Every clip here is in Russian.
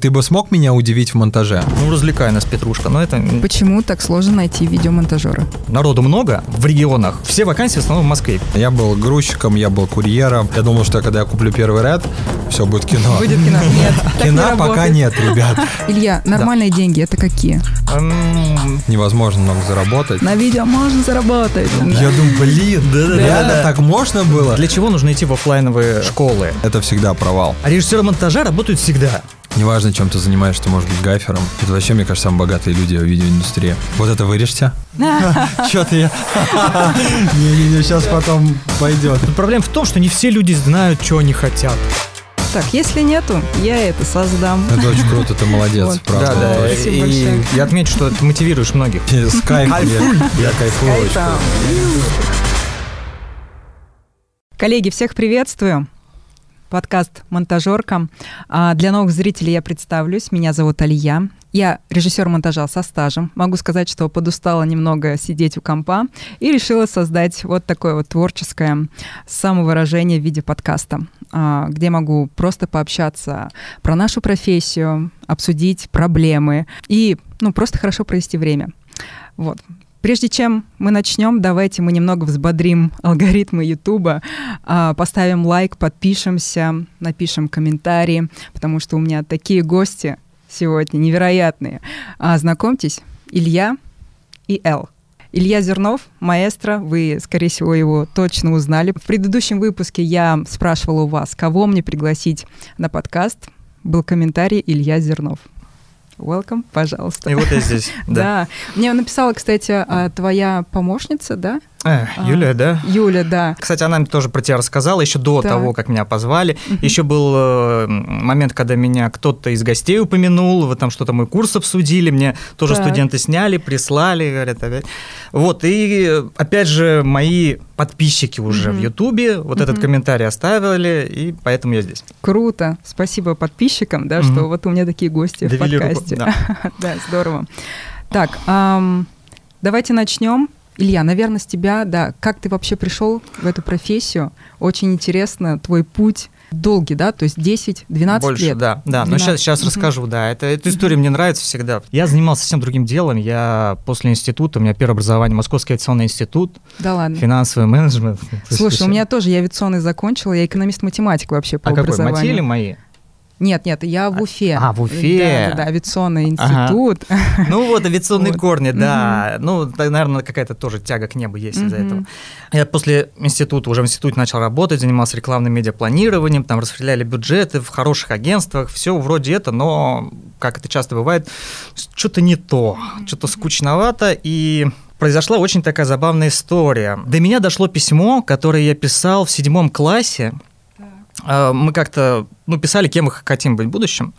Ты бы смог меня удивить в монтаже? Ну, развлекай нас, Петрушка, но это... Почему так сложно найти видеомонтажера? Народу много в регионах, все вакансии в основном в Москве. Я был грузчиком, я был курьером. Я думал, что когда я куплю первый ряд, все будет кино. Будет кино? Нет, не Кино пока нет, ребят. Илья, нормальные деньги это какие? М, Невозможно много заработать. На видео можно заработать. Я думаю, блин, реально так можно было? Для чего нужно идти в оффлайновые школы? Это всегда провал. А режиссеры монтажа работают всегда. Неважно, чем ты занимаешься, ты можешь быть гафером. Это вообще, мне кажется, самые богатые люди в видеоиндустрии. Вот это вырежьте. Что-то я... Не-не-не, сейчас потом пойдет. Проблема в том, что не все люди знают, что они хотят. Так, если нету, я это создам. Это очень круто, ты молодец, Вот. правда. да, да. И большое. я отмечу, что ты мотивируешь многих. С кайфом. я- Я кайфую. Коллеги, всех приветствую. Подкаст «Монтажерка». А, Для новых зрителей я представлюсь. Меня зовут Алия. Я режиссер монтажа со стажем. Могу сказать, что подустала немного сидеть у компа и решила создать вот такое вот творческое самовыражение в виде подкаста, а, где могу просто пообщаться про нашу профессию, обсудить проблемы и ну, просто хорошо провести время. Вот. Прежде чем мы начнем, давайте мы немного взбодрим алгоритмы Ютуба, а, поставим лайк, подпишемся, напишем комментарии, потому что у меня такие гости сегодня невероятные. А, Знакомьтесь, Илья и Эл. Илья Зернов, маэстро, вы, скорее всего, его точно узнали. В предыдущем выпуске я спрашивала у вас, кого мне пригласить на подкаст. Был комментарий Илья Зернов. Welcome, пожалуйста. И вот я здесь. Да. Да. Мне написала, кстати, а, твоя помощница, да? Э, А. Юлия, да? Юля, да. Кстати, она мне тоже про тебя рассказала еще до Так. того, как меня позвали. Мгм. Еще был э, момент, когда меня кто-то из гостей упомянул, вы там что-то мой курс обсудили, мне тоже Так. студенты сняли, прислали, говорят, опять. Вот, и опять же, мои подписчики уже Мгм. в Ютубе вот этот Мгм. комментарий оставили, и поэтому я здесь. Круто. Спасибо подписчикам, да, Мгм. что вот у меня такие гости в Довели руку, подкасте. да. Да, здорово. Так, ам, давайте начнем. Илья, наверное, с тебя, да, как ты вообще пришел в эту профессию? Очень интересно, твой путь долгий, да, то есть 10-12 Больше, лет. да, да. Но 12. сейчас, сейчас Мгм. расскажу, да. Это, эта история мне нравится всегда. Я занимался совсем другим делом. Я после института, у меня первое образование Московский авиационный институт, Да ладно. финансовый менеджмент. Слушай, у меня тоже, я авиационный закончил, я экономист-математик вообще по А какой, образованию. МАТИ или мои? Нет, нет, я в Уфе. А, в Уфе. Да, да, да, авиационный Ага. институт. Ну вот, авиационные Вот. корни, да. Ну, да, наверное, какая-то тоже тяга к небу есть из-за этого. Я после института, уже в институте начал работать, занимался рекламным медиапланированием, там распределяли бюджеты в хороших агентствах, все вроде это, но, как это часто бывает, что-то не то, что-то скучновато, и произошла очень такая забавная история. До меня дошло письмо, которое я писал в седьмом классе. А, Мы как-то ну, писали, кем мы хотим быть в будущем.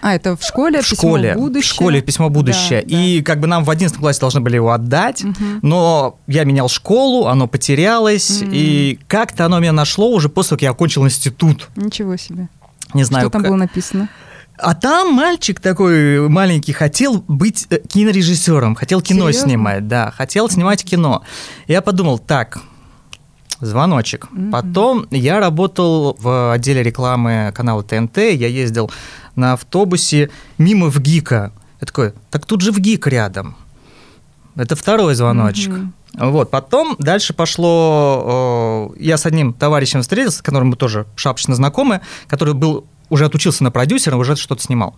А, это в школе в письмо школе, в будущее? в школе письмо будущее. Да, да. И как бы нам в 11 классе должны были его отдать, Мгм. но я менял школу, оно потерялось, М. и как-то оно меня нашло уже после того, как я окончил институт. Ничего себе. Не знаю, Что там как. было написано? А там мальчик такой маленький хотел быть э, кинорежиссером, хотел кино Серьезно? снимать, да, хотел снимать кино. Я подумал, так, звоночек. Мгм. Потом я работал в отделе рекламы канала ТНТ, я ездил на автобусе мимо в ГИКа. Я такой, так тут же в ГИК рядом. Это второй звоночек. Мгм. Вот, потом дальше пошло, э, я с одним товарищем встретился, с которым мы тоже шапочно знакомы, который был уже отучился на продюсера, уже что-то снимал.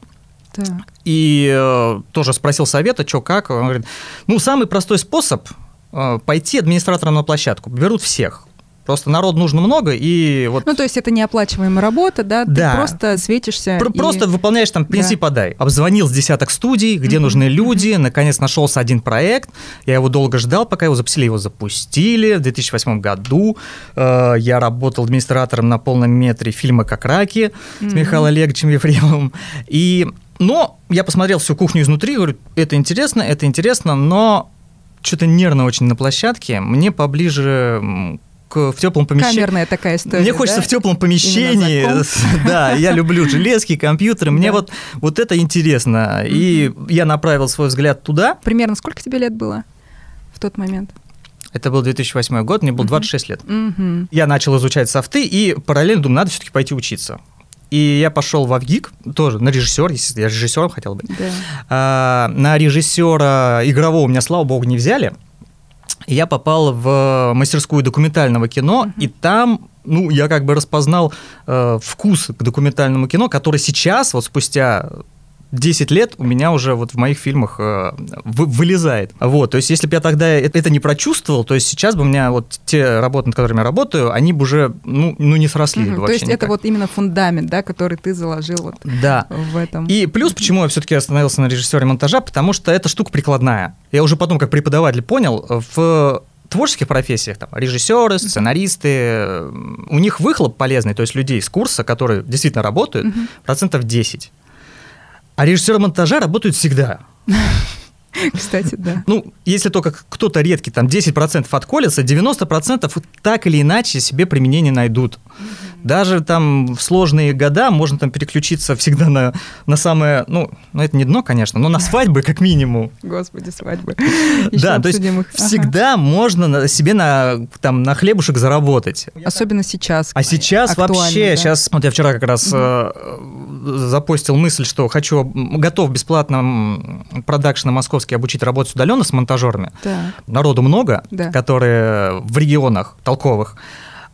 Так. И э, тоже спросил совета, что как. Он говорит, ну, самый простой способ э, пойти администратором на площадку. Берут всех. Просто народу нужно много, и вот Ну, то есть это неоплачиваемая работа, да? Да. Ты просто светишься. Пр- и- Просто выполняешь там принцип подай. Обзвонил с десяток студий, где Мгм, нужны люди. Наконец нашелся один проект. Я его долго ждал, пока его запустили. Его запустили в 2008 году. Э, Я работал администратором на полном метре фильма «Как раки» с Мгм. Михаилом Олеговичем Ефремовым. И, но я посмотрел всю кухню изнутри, говорю, это интересно, это интересно, но что-то нервно очень на площадке. Мне поближе в теплом помещении. Камерная такая история. Мне хочется да? в теплом помещении. Да, я люблю железки, компьютеры. Мне Да. вот, вот это интересно. И я направил свой взгляд туда. Примерно сколько тебе лет было в тот момент? Это был 2008 год, мне было Мгм. 26 лет. Я начал изучать софты и параллельно думаю, надо все-таки пойти учиться. И я пошел в Авгик, тоже на режиссер, естественно, я режиссером хотел быть. Да. А, на режиссера игрового меня, слава богу, не взяли. Я попал в мастерскую документального кино, и там ну, я как бы распознал э, вкус к документальному кино, который сейчас, вот спустя 10 лет у меня уже вот в моих фильмах э, вы, вылезает. Вот, то есть если бы я тогда это, это не прочувствовал, то есть сейчас бы у меня вот те работы, над которыми я работаю, они бы уже, ну, ну не сросли Мгм. бы То есть никак. это вот именно фундамент, да, который ты заложил вот Да. в этом. И плюс, почему я все-таки остановился на режиссере монтажа, потому что эта штука прикладная. Я уже потом, как преподаватель, понял, в творческих профессиях, там, режиссеры, сценаристы, э, у них выхлоп полезный, то есть людей с курса, которые действительно работают, Мгм. процентов 10. А режиссеры монтажа работают всегда. Кстати, да. Ну, если только кто-то редкий, там 10% отколется, 90% так или иначе себе применение найдут. Даже там в сложные года можно там переключиться всегда на, на самое, ну, ну, это не дно, конечно, но на свадьбы как минимум. Господи, свадьбы. да, то есть всегда можно на- себе на, там, на хлебушек заработать. Особенно сейчас. А сейчас вообще, да. сейчас, вот я вчера как раз э, запостил мысль, что хочу, готов бесплатно м, продакшена московский обучить работать удаленно с монтажерами. Так. Народу много, Да. которые в регионах толковых,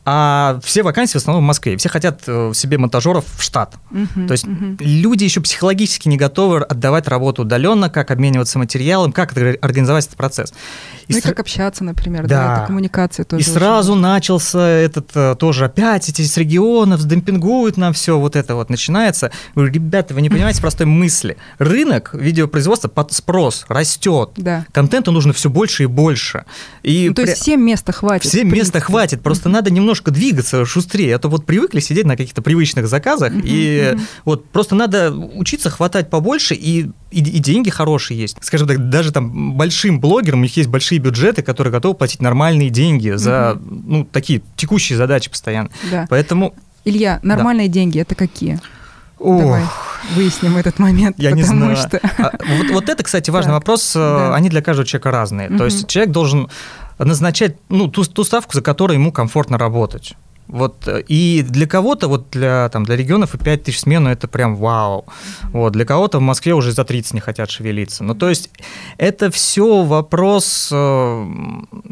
а все вакансии в основном в Москве. Все хотят э, себе монтажеров в штат. Мгм, То есть мгм. люди еще психологически не готовы отдавать работу удаленно, как обмениваться материалом, как организовать этот процесс. И Ну и как общаться, например, Да. да, это коммуникация тоже. и очень сразу важна. начался этот э, тоже опять эти с регионов, демпингуют нам все, вот это вот начинается. Говорю, Ребята, вы не понимаете простой мысли. Рынок видеопроизводства под спрос растет. Да. Контенту нужно все больше и больше. И Ну, то есть при- всем места хватит. Всем в места хватит, просто надо немножко двигаться шустрее, а то вот привыкли сидеть на каких-то привычных заказах, и вот просто надо учиться хватать побольше, и, и, и деньги хорошие есть. Скажем так, даже там большим блогерам у них есть большие бюджеты, которые готовы платить нормальные деньги за ну, такие текущие задачи постоянно. Да. Поэтому... Илья, нормальные деньги это какие? ох, Давай выясним этот момент. Я не знаю. Что... А вот, вот это, кстати, важный Так, вопрос. э, да. Они для каждого человека разные. Мгм. То есть человек должен назначать ну, ту, ту ставку, за которой ему комфортно работать. Вот, э, и для кого-то, вот для, там, для регионов и 5 тысяч смену это прям вау. Вот, для кого-то в Москве уже за 30 не хотят шевелиться. Ну, то есть это все вопрос, э,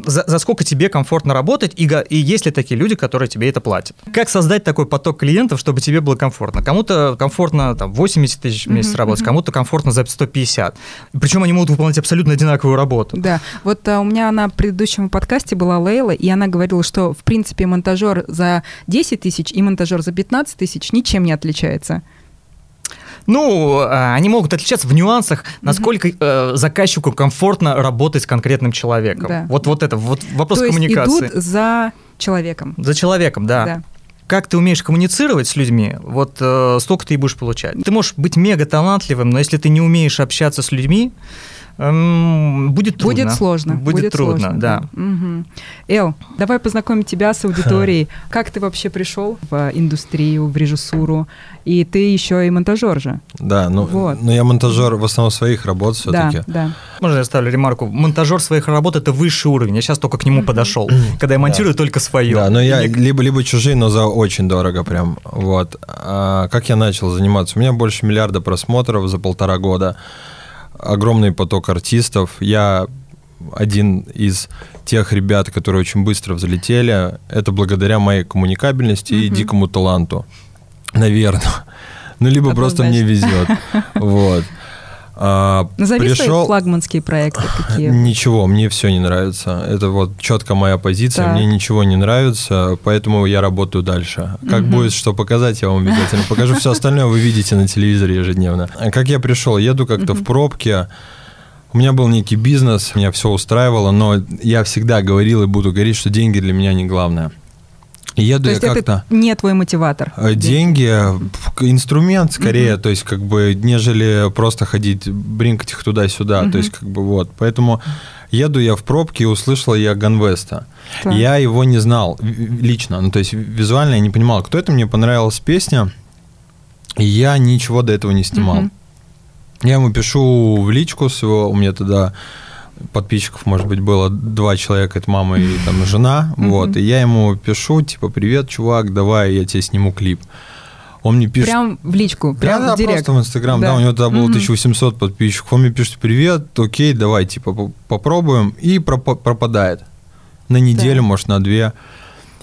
за, за сколько тебе комфортно работать, и, и есть ли такие люди, которые тебе это платят. Как создать такой поток клиентов, чтобы тебе было комфортно? Кому-то комфортно там, 80 тысяч в месяц работать, кому-то комфортно за 150. Причем они могут выполнять абсолютно одинаковую работу. Да, вот а, у меня на предыдущем подкасте была Лейла, и она говорила, что, в принципе, монтажер за 10 тысяч и монтажер за 15 тысяч ничем не отличается. Ну, э, они могут отличаться в нюансах, насколько э, заказчику комфортно работать с конкретным человеком. Да. Вот, вот это, вот вопрос То есть коммуникации. идут за человеком. За человеком, да. Да. Как ты умеешь коммуницировать с людьми, вот э, столько ты и будешь получать. Ты можешь быть мега талантливым, но если ты не умеешь общаться с людьми, будет трудно. Будет сложно. Будет, трудно, сложно, да. Мгм. Эл, давай познакомим тебя с аудиторией. Как ты вообще пришел в индустрию, в режиссуру? И ты еще и монтажер же. Да, ну, Вот. ну я монтажер в основном своих работ все-таки. Да, да. Можно я ставлю ремарку? Монтажер своих работ это высший уровень. Я сейчас только к нему подошел, когда я монтирую только свое. Да, но я И не- либо, либо чужие, но за очень дорого прям. Вот. А как я начал заниматься? У меня больше миллиарда просмотров за полтора года. Огромный поток артистов. Я один из тех ребят, которые очень быстро взлетели. Это благодаря моей коммуникабельности и Мгм. дикому таланту. Наверное. Ну, либо просто мне везет. Вот. А, Назови свои пришел- флагманские проекты какие. Ничего, мне все не нравится. Это вот четко моя позиция. Так. Мне ничего не нравится, поэтому я работаю дальше. Как Мгм. будет что показать, я вам обязательно покажу. Все остальное вы видите на телевизоре ежедневно. А Как я пришел, еду как-то в пробке. У меня был некий бизнес, меня все устраивало, но я всегда говорил и буду говорить, что деньги для меня не главное. Еду То я есть как-то... это не твой мотиватор? Э, Деньги, инструмент скорее, то есть как бы нежели просто ходить, бринкать их туда-сюда, Мгм. то есть как бы вот. Поэтому еду я в пробке и услышал я Ганвеста. Так. Я его не знал лично, ну то есть визуально я не понимал, кто это, мне понравилась песня, и я ничего до этого не снимал. Мгм. Я ему пишу в личку своего, у меня тогда подписчиков, может быть, было два человека, это мама и там жена, вот, и я ему пишу, типа, привет, чувак, давай я тебе сниму клип. Он мне пишет... Прям в личку, прям да, в директ. просто в Инстаграм, да. Да. у него тогда было Мгм. 1800 подписчиков. Он мне пишет, привет, окей, давай, типа, по- попробуем. И пропа- пропадает. На неделю, может, на две.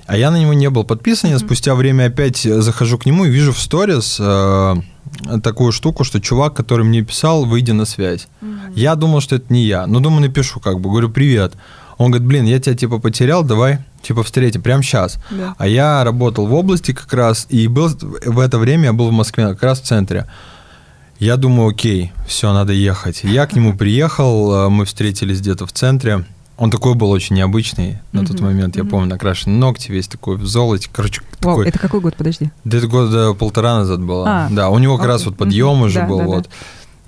А я на него не был подписан, я спустя время опять захожу к нему и вижу в сторис э, такую штуку, что чувак, который мне писал, выйди на связь. Я думал, что это не я. Но думаю, напишу как бы, говорю, привет. Он говорит, блин, я тебя типа потерял, давай типа встретим прямо сейчас. Да. А я работал в области как раз, и был в это время я был в Москве, как раз в центре. Я думаю, окей, все, надо ехать. Я к нему приехал, э, мы встретились где-то в центре. Он такой был очень необычный на тот Мгм, момент, я мгм. помню, накрашенные ногти, весь такой в золоте. Короче, Вау, такой... это какой год, подожди? Да это года полтора назад было. А, да, у него как раз окей. вот подъем Мгм, уже да, был. да, да. вот.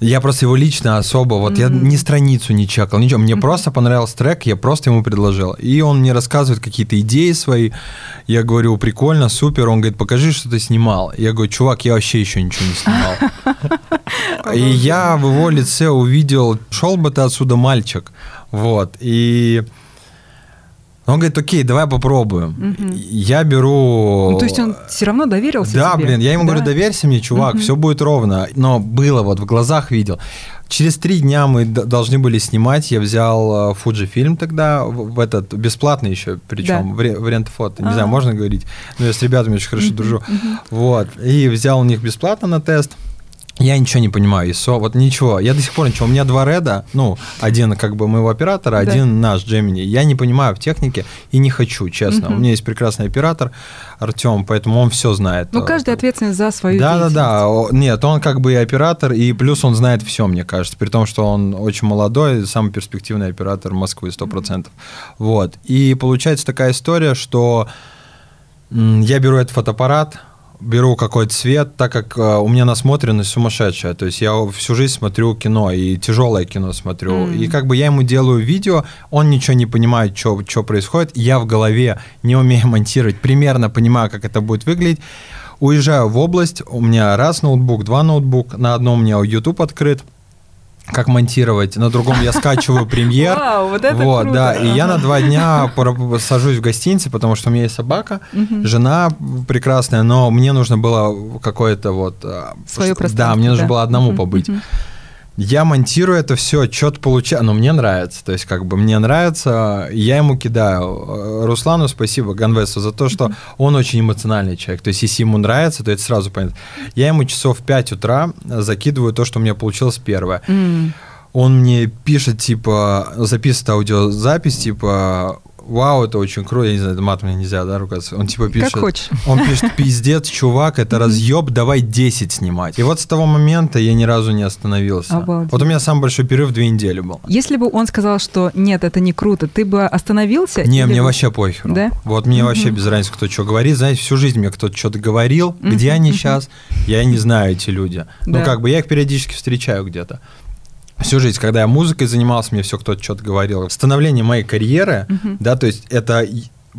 Я просто его лично особо, вот я Мгм. ни страницу не чекал, ничего. Мне Мгм. просто понравился трек, я просто ему предложил. И он мне рассказывает какие-то идеи свои. Я говорю, прикольно, супер. Он говорит, покажи, что ты снимал. Я говорю, чувак, я вообще еще ничего не снимал. И я в его лице увидел, шел бы ты отсюда, мальчик. Вот. И он говорит, окей, давай попробуем. Мгм. Я беру... Ну, то есть он все равно доверился Да, тебе? блин, я ему Да? говорю, доверься мне, чувак, Мгм. все будет ровно. Но было вот в глазах видел. Через три дня мы должны были снимать. Я взял Фуджи фильм тогда, в, этот бесплатный еще, причем Да. в, ре- в рент-фото. Не А. знаю, можно говорить. Но я с ребятами очень хорошо дружу. Вот. И взял у них бесплатно на тест. Я ничего не понимаю, ISO, вот ничего. Я до сих пор ничего. У меня два реда, ну, один как бы моего оператора, Да. один наш Gemini. Я не понимаю в технике и не хочу, честно. Мгм. У меня есть прекрасный оператор Артем, поэтому он все знает. Ну, каждый ответственен за свою Да, да, да. О, Нет, он как бы и оператор, и плюс он знает все, мне кажется. При том, что он очень молодой, самый перспективный оператор Москвы, 100%. Вот. И получается такая история, что я беру этот фотоаппарат, беру какой-то цвет, так как э, у меня насмотренность сумасшедшая. То есть я всю жизнь смотрю кино, и тяжелое кино смотрю. М. И как бы я ему делаю видео, он ничего не понимает, что происходит. Я в голове не умею монтировать, примерно понимаю, как это будет выглядеть. Уезжаю в область, у меня раз ноутбук, два ноутбук, на одном у меня YouTube открыт, как монтировать, на другом я скачиваю премьер. Вау, вот это вот, круто. да, и я на два дня сажусь в гостинице, потому что у меня есть собака, жена прекрасная, но мне нужно было какое-то вот... а, Свое пространство. Да, мне нужно было одному побыть. Я монтирую это все, что-то получаю, но мне нравится, то есть как бы мне нравится, я ему кидаю. Э, Руслану спасибо, Ганвесу, за то, что он очень эмоциональный человек, то есть если ему нравится, то это сразу понятно. Я ему часов в 5 утра закидываю то, что у меня получилось первое. М. Он мне пишет, типа, записывает аудиозапись, типа, вау, это очень круто, я не знаю, матом мне нельзя, да, ругаться. Он типа пишет... Как хочешь. Он пишет, пиздец, чувак, это разъеб, давай 10 снимать. И вот с того момента я ни разу не остановился. Обалдеть. Вот у меня самый большой перерыв две недели был. Если бы он сказал, что нет, это не круто, ты бы остановился? Не, мне бы- вообще похер. Да? Вот мне вообще без разницы, кто что говорит. Знаете, всю жизнь мне кто-то что-то говорил. Где они сейчас? Я не знаю эти люди. Да. Ну, как бы я их периодически встречаю где-то. Всю жизнь, когда я музыкой занимался, мне все кто-то что-то говорил. Становление моей карьеры, Мгм. да, то есть это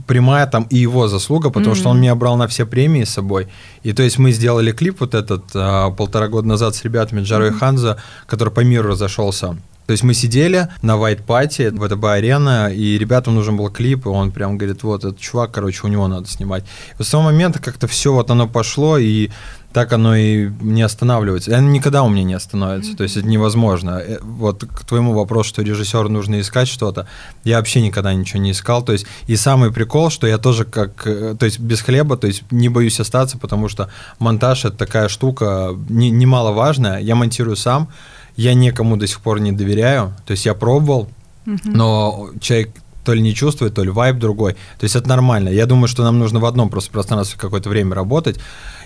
прямая там и его заслуга, потому что он меня брал на все премии с собой. И то есть мы сделали клип вот этот а, полтора года назад с ребятами Джаро и Ханза, который по миру разошелся. То есть мы сидели на White Party, в ВТБ арена, и ребятам нужен был клип, и он прям говорит, вот этот чувак, короче, у него надо снимать. И с того момента как-то все вот оно пошло, и так оно и не останавливается. И оно никогда у меня не остановится, то есть это невозможно. Э, Вот к твоему вопросу, что режиссеру нужно искать что-то, я вообще никогда ничего не искал. То есть и самый прикол, что я тоже как, э, то есть без хлеба, то есть не боюсь остаться, потому что монтаж это такая штука не- немаловажная. Я монтирую сам, я никому до сих пор не доверяю. То есть я пробовал, Мгм. но человек то ли не чувствует, то ли вайб другой. То есть это нормально. Я думаю, что нам нужно в одном просто пространстве какое-то время работать,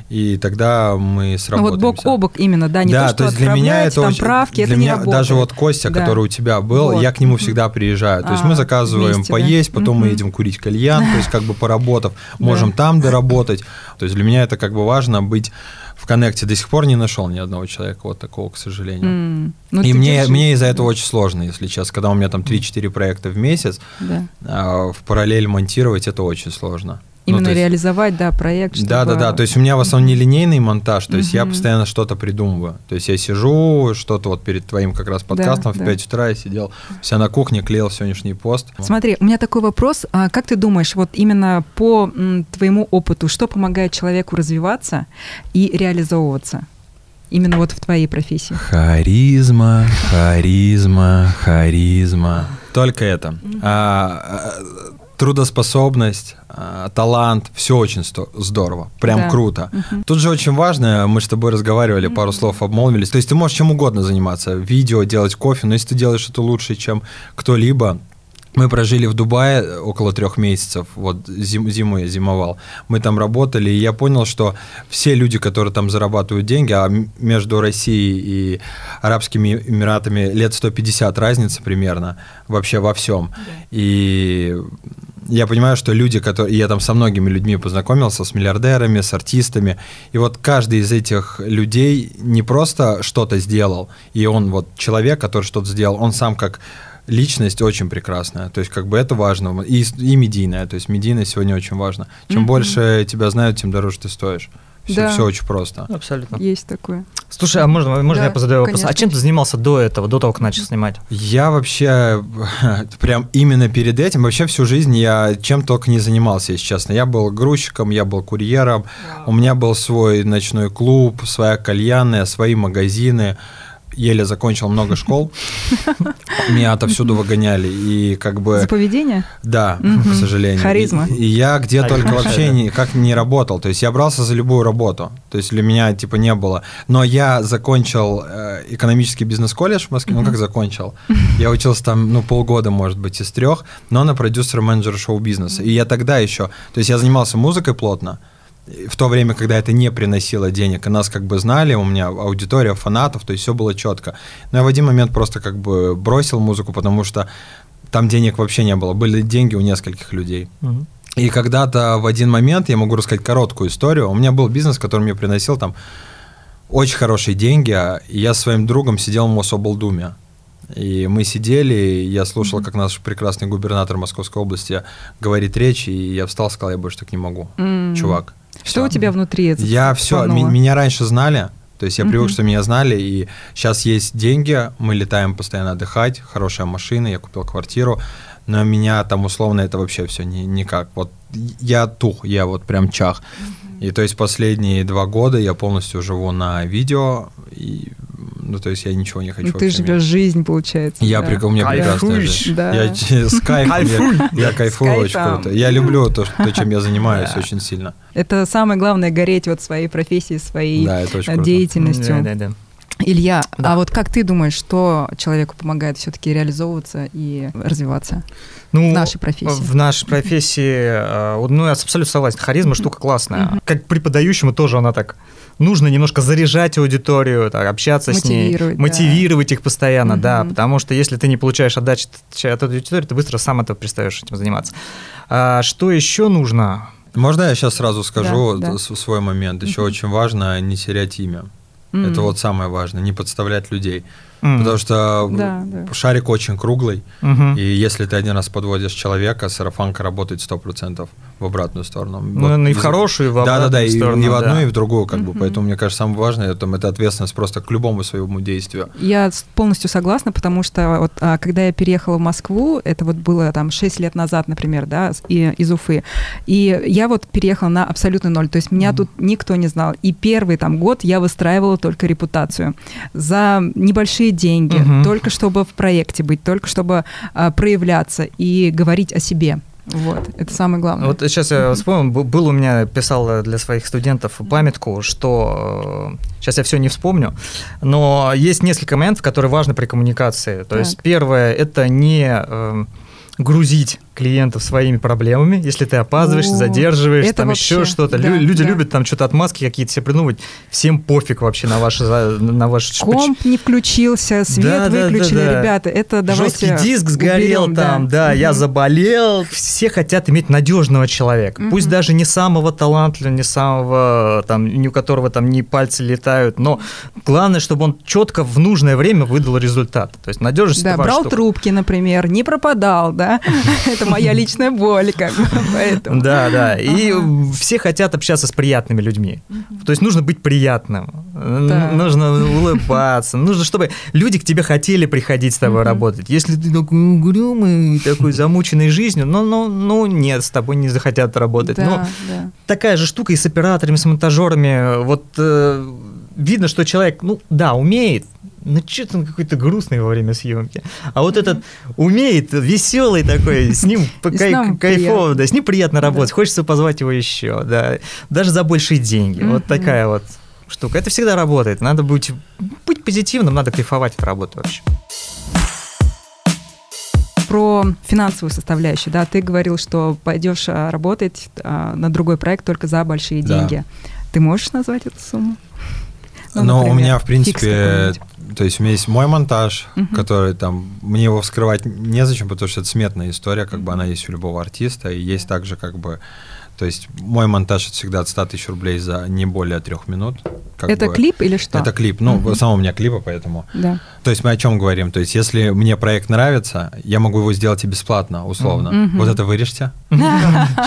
и тогда мы Ну вот бок о бок именно, да, не то, что есть для меня это там очень- правки, для это меня не работает. даже вот Костя, Да. который у тебя был, Вот. я к нему всегда приезжаю. То есть А, мы заказываем вместе, да? поесть, потом мы Мгм. едем курить кальян, то есть как бы поработав, Да. можем там доработать. То есть для меня это как бы важно быть в коннекте. До сих пор не нашел ни одного человека вот такого, к сожалению. М. Ну, И мне, мне из-за этого очень сложно, если честно. Когда у меня там 3-4 проекта в месяц, Да. а, в параллель монтировать это очень сложно. Именно ну, есть... реализовать, да, проект. Чтобы... Да, да, да. То есть у меня в основном не линейный монтаж, то есть я постоянно что-то придумываю. То есть я сижу, что-то вот перед твоим как раз подкастом да, в да. 5 утра я сидел, вся на кухне клеил сегодняшний пост. Смотри, у меня такой вопрос. А как ты думаешь, вот именно по твоему опыту, что помогает человеку развиваться и реализовываться? Именно вот в твоей профессии. Харизма, харизма, харизма. Только это. А, трудоспособность, а, талант, все очень здорово, прям да. круто. Угу. Тут же очень важно, мы с тобой разговаривали, пару слов обмолвились, то есть ты можешь чем угодно заниматься, видео, делать кофе, но если ты делаешь это лучше, чем кто-либо, мы прожили в Дубае около трех месяцев, вот зим, зиму я зимовал. Мы там работали, и я понял, что все люди, которые там зарабатывают деньги, а между Россией и Арабскими Эмиратами лет 150 разница примерно вообще во всем. И я понимаю, что люди, которые... Я там со многими людьми познакомился, с миллиардерами, с артистами, и вот каждый из этих людей не просто что-то сделал, и он вот человек, который что-то сделал, он сам как личность очень прекрасная. То есть, как бы это важно. И, и медийная. То есть, медийность сегодня очень важно. Чем mm-hmm. больше тебя знают, тем дороже ты стоишь. Все, да. все очень просто. Абсолютно. Есть такое. Слушай, а можно, можно да, я позадаю вопрос? Конечно. А чем ты занимался до этого, до того, как начал снимать? Я вообще прям именно перед этим, вообще всю жизнь я чем только не занимался, если честно. Я был грузчиком, я был курьером, Вау. у меня был свой ночной клуб, своя кальянная, свои магазины еле закончил много школ, меня отовсюду выгоняли, и как бы... За поведение? Да, к сожалению. Харизма. И, я где только вообще никак не работал, то есть я брался за любую работу, то есть для меня типа не было. Но я закончил э, экономический бизнес-колледж в Москве, ну как закончил? Я учился там, ну полгода, может быть, из трех, но на продюсера-менеджера шоу-бизнеса. И я тогда еще, то есть я занимался музыкой плотно, в то время, когда это не приносило денег, и нас как бы знали, у меня аудитория фанатов, то есть все было четко. Но я в один момент просто как бы бросил музыку, потому что там денег вообще не было, были деньги у нескольких людей. Угу. И когда-то в один момент, я могу рассказать короткую историю, у меня был бизнес, который мне приносил там очень хорошие деньги, а и я со своим другом сидел в Мособлдуме. И мы сидели, я слушал, mm-hmm. как наш прекрасный губернатор Московской области говорит речь, и я встал, сказал, я больше так не могу, mm-hmm. чувак. Что все. у тебя внутри? Это я все, меня раньше знали, то есть я привык, что меня знали, и сейчас есть деньги, мы летаем постоянно отдыхать, хорошая машина, я купил квартиру, но меня там условно это вообще все не, никак. Вот я тух, я вот прям чах. И то есть последние два года я полностью живу на видео, и ну, то есть я ничего не хочу. Ну, ты живешь жизнь, получается. Я да. при, у меня прекрасная жизнь. Да. Я с кайфом, я, я кайфую очень круто. Я люблю то, то, чем я занимаюсь очень сильно. Это самое главное, гореть вот своей профессией, своей да, деятельностью. Да, да, да. Илья, да. а вот как ты думаешь, что человеку помогает все-таки реализовываться и развиваться ну, в нашей профессии? В нашей профессии, э, ну, я абсолютно согласен, харизма штука классная. Как преподающему тоже она так нужно немножко заряжать аудиторию, так, общаться с ней, мотивировать да. их постоянно, угу. да, потому что если ты не получаешь отдачи от аудитории, ты быстро сам это перестаешь этим заниматься. А, что еще нужно? Можно я сейчас сразу скажу да, да. свой момент? Еще угу. очень важно не терять имя. Mm. Это вот самое важное, не подставлять людей. Mm. Потому что да, да. шарик очень круглый, mm-hmm. и если ты один раз подводишь человека, сарафанка работает 100% в обратную сторону. Ну, вот, и в хорошую, и в обратную да, да, да, сторону. И, и в одну, да. и в другую, как mm-hmm. бы. Поэтому, мне кажется, самое важное это, это ответственность просто к любому своему действию. Я полностью согласна, потому что вот а, когда я переехала в Москву, это вот было там 6 лет назад, например, да, из Уфы, и я вот переехала на абсолютный ноль, то есть меня mm-hmm. тут никто не знал. И первый там год я выстраивала только репутацию. За небольшие деньги, угу. только чтобы в проекте быть, только чтобы а, проявляться и говорить о себе. Вот, это самое главное. Вот сейчас я вспомнил, был у меня, писал для своих студентов памятку, что сейчас я все не вспомню, но есть несколько моментов, которые важны при коммуникации. То так. есть первое, это не э, грузить клиентов своими проблемами, если ты опаздываешь, О, задерживаешь, там вообще, еще что-то. Да, Люди да. любят там что-то отмазки какие-то себе придумывать. Всем пофиг вообще на ваши... На ваши Комп не включился, свет да, выключили, да, да, да. ребята. Это давайте Жесткий диск сгорел уберем, там, да, да угу. я заболел. Все хотят иметь надежного человека. Угу. Пусть даже не самого талантливого, не самого, там, ни у которого там не пальцы летают, но главное, чтобы он четко в нужное время выдал результат. То есть надежность Да, брал штука. трубки, например, не пропадал, да? это моя личная боль, как бы, поэтому. Да, да. И все хотят общаться с приятными людьми. То есть нужно быть приятным, нужно улыбаться, нужно, чтобы люди к тебе хотели приходить с тобой работать. Если ты такой угрюмый, такой замученный жизнью, ну, ну, ну, нет, с тобой не захотят работать. Да, Но да. такая же штука и с операторами, с монтажерами. Вот э, видно, что человек, ну, да, умеет, ну что-то он какой-то грустный во время съемки. А вот этот умеет, веселый такой, с ним нам кайфово, да, с ним приятно работать, Да. хочется позвать его еще, да, даже за большие деньги. Вот такая вот штука. Это всегда работает. Надо быть, быть позитивным, надо кайфовать от работы вообще. Про финансовую составляющую, да, ты говорил, что пойдешь а, работать а, на другой проект только за большие Да. деньги. Ты можешь назвать эту сумму? Ну, Но у например, меня, в принципе. То есть у меня есть мой монтаж, Мгм. который там, мне его вскрывать незачем, потому что это сметная история, как бы она есть у любого артиста, и есть также как бы, то есть мой монтаж это всегда от 100 тысяч рублей за не более трех минут. как Это бы. клип или что? Это клип, ну, в основном у меня клипы, поэтому. Да. То есть мы о чем говорим? То есть если мне проект нравится, я могу его сделать и бесплатно, условно. Мгм. Вот это вырежьте.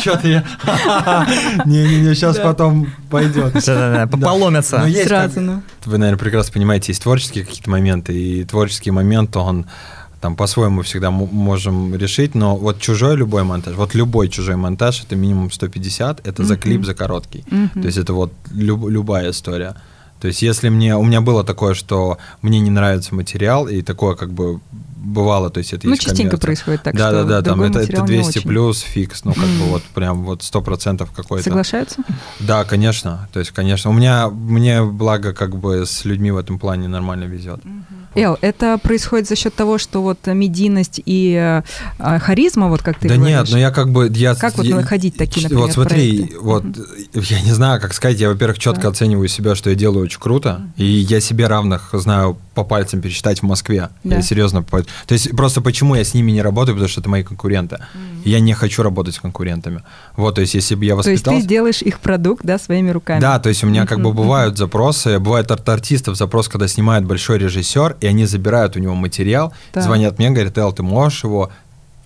Что-то я... Не-не-не, сейчас потом пойдет. Да-да-да, Поломятся. Сразу, ну. Вы, наверное, прекрасно понимаете, есть творческие какие-то моменты, и творческий момент, он там по-своему всегда можем решить, но вот чужой любой монтаж, вот любой чужой монтаж, это минимум 150, это за клип, за короткий. То есть это вот люб- любая история. То есть если мне, у меня было такое, что мне не нравится материал, и такое как бы бывало, то есть это Ну, есть частенько коммерция. происходит так, да, что да, да, там это, это материал не 200 очень. плюс фикс, ну как бы вот прям вот 100% какой-то. Соглашаются? Да, конечно. То есть, конечно. У меня, мне, благо, как бы с людьми в этом плане нормально везет. Эл, это происходит за счет того, что вот медийность и э, а, харизма, вот как ты да говоришь. нет, но я как бы... Я, Как вот я- находить такие, например, Вот смотри, проекты? вот я не знаю, как сказать, я, во-первых, четко Да. оцениваю себя, что я делаю очень круто, и я себе равных знаю по пальцам пересчитать в Москве. Да. Я серьезно... по- То есть просто почему я с ними не работаю, потому что это мои конкуренты. И Я не хочу работать с конкурентами. Вот, то есть если бы я То есть воспитался... ты делаешь их продукт, да, своими руками. Да, то есть у меня как бы Мгм, бывают запросы, бывает от артистов запрос, когда снимает большой режиссер, и они забирают у него материал, Так. звонят мне, говорят, Эл, ты можешь его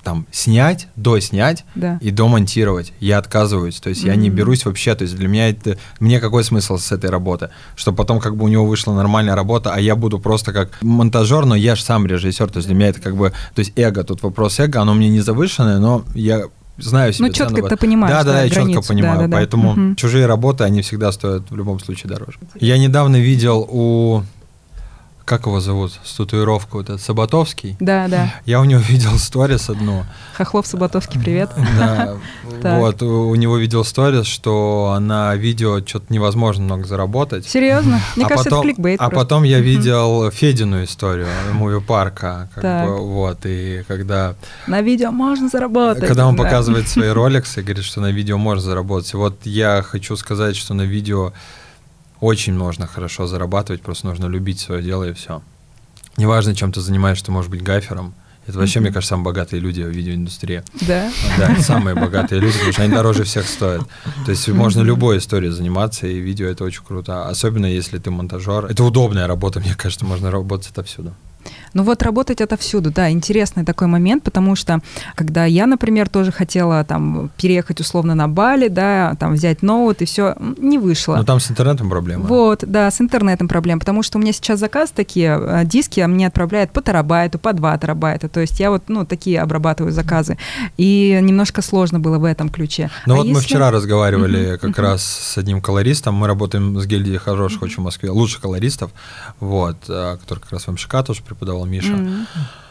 там снять, доснять Да. и домонтировать. Я отказываюсь, то есть я не берусь вообще, то есть для меня это, мне какой смысл с этой работы? Что потом как бы у него вышла нормальная работа, а я буду просто как монтажер, но я же сам режиссер, то есть для меня это как бы, то есть эго, тут вопрос эго, оно мне не завышенное, но я знаю себя. Ну, чётко цену ты понимаешь, Да, да, да, да, я четко понимаю, да-да-да. поэтому Мгм. чужие работы, они всегда стоят в любом случае дороже. Я недавно видел у как его зовут, с татуировкой, вот этот Саботовский. Да, да. Я у него видел сторис одну. Хохлов Саботовский, привет. Да, вот, у него видел сторис, что на видео что-то невозможно много заработать. Серьезно? Мне а кажется, это кликбейт А потом я видел Федину историю, муви парка, вот, и когда, На видео можно заработать. когда он показывает свои роликсы, говорит, что на видео можно заработать. И вот я хочу сказать, что на видео очень можно хорошо зарабатывать, просто нужно любить свое дело и все. Неважно, чем ты занимаешься, ты можешь быть гафером. Это вообще, Мгм. мне кажется, самые богатые люди в видеоиндустрии. Да? Да, самые богатые люди, потому что они дороже всех стоят. То есть можно любой историей заниматься, и видео это очень круто. Особенно если ты монтажер. Это удобная работа, мне кажется, можно работать отовсюду. Ну вот работать отовсюду, да, интересный такой момент, потому что когда я, например, тоже хотела там переехать условно на Бали, да, там взять ноут и все, не вышло. Но там с интернетом проблема. Вот, да, с интернетом проблем, потому что у меня сейчас заказ такие, э, диски мне отправляют по терабайту, по 2 терабайта, то есть я вот, ну, такие обрабатываю заказы, и немножко сложно было в этом ключе. Ну А вот мы если- вчера разговаривали Мгм, как мгм. раз с одним колористом. Мы работаем с гильдией хороших очень в Москве, лучших колористов, вот, а, который как раз в МШК тоже преподавал Миша. Мгм.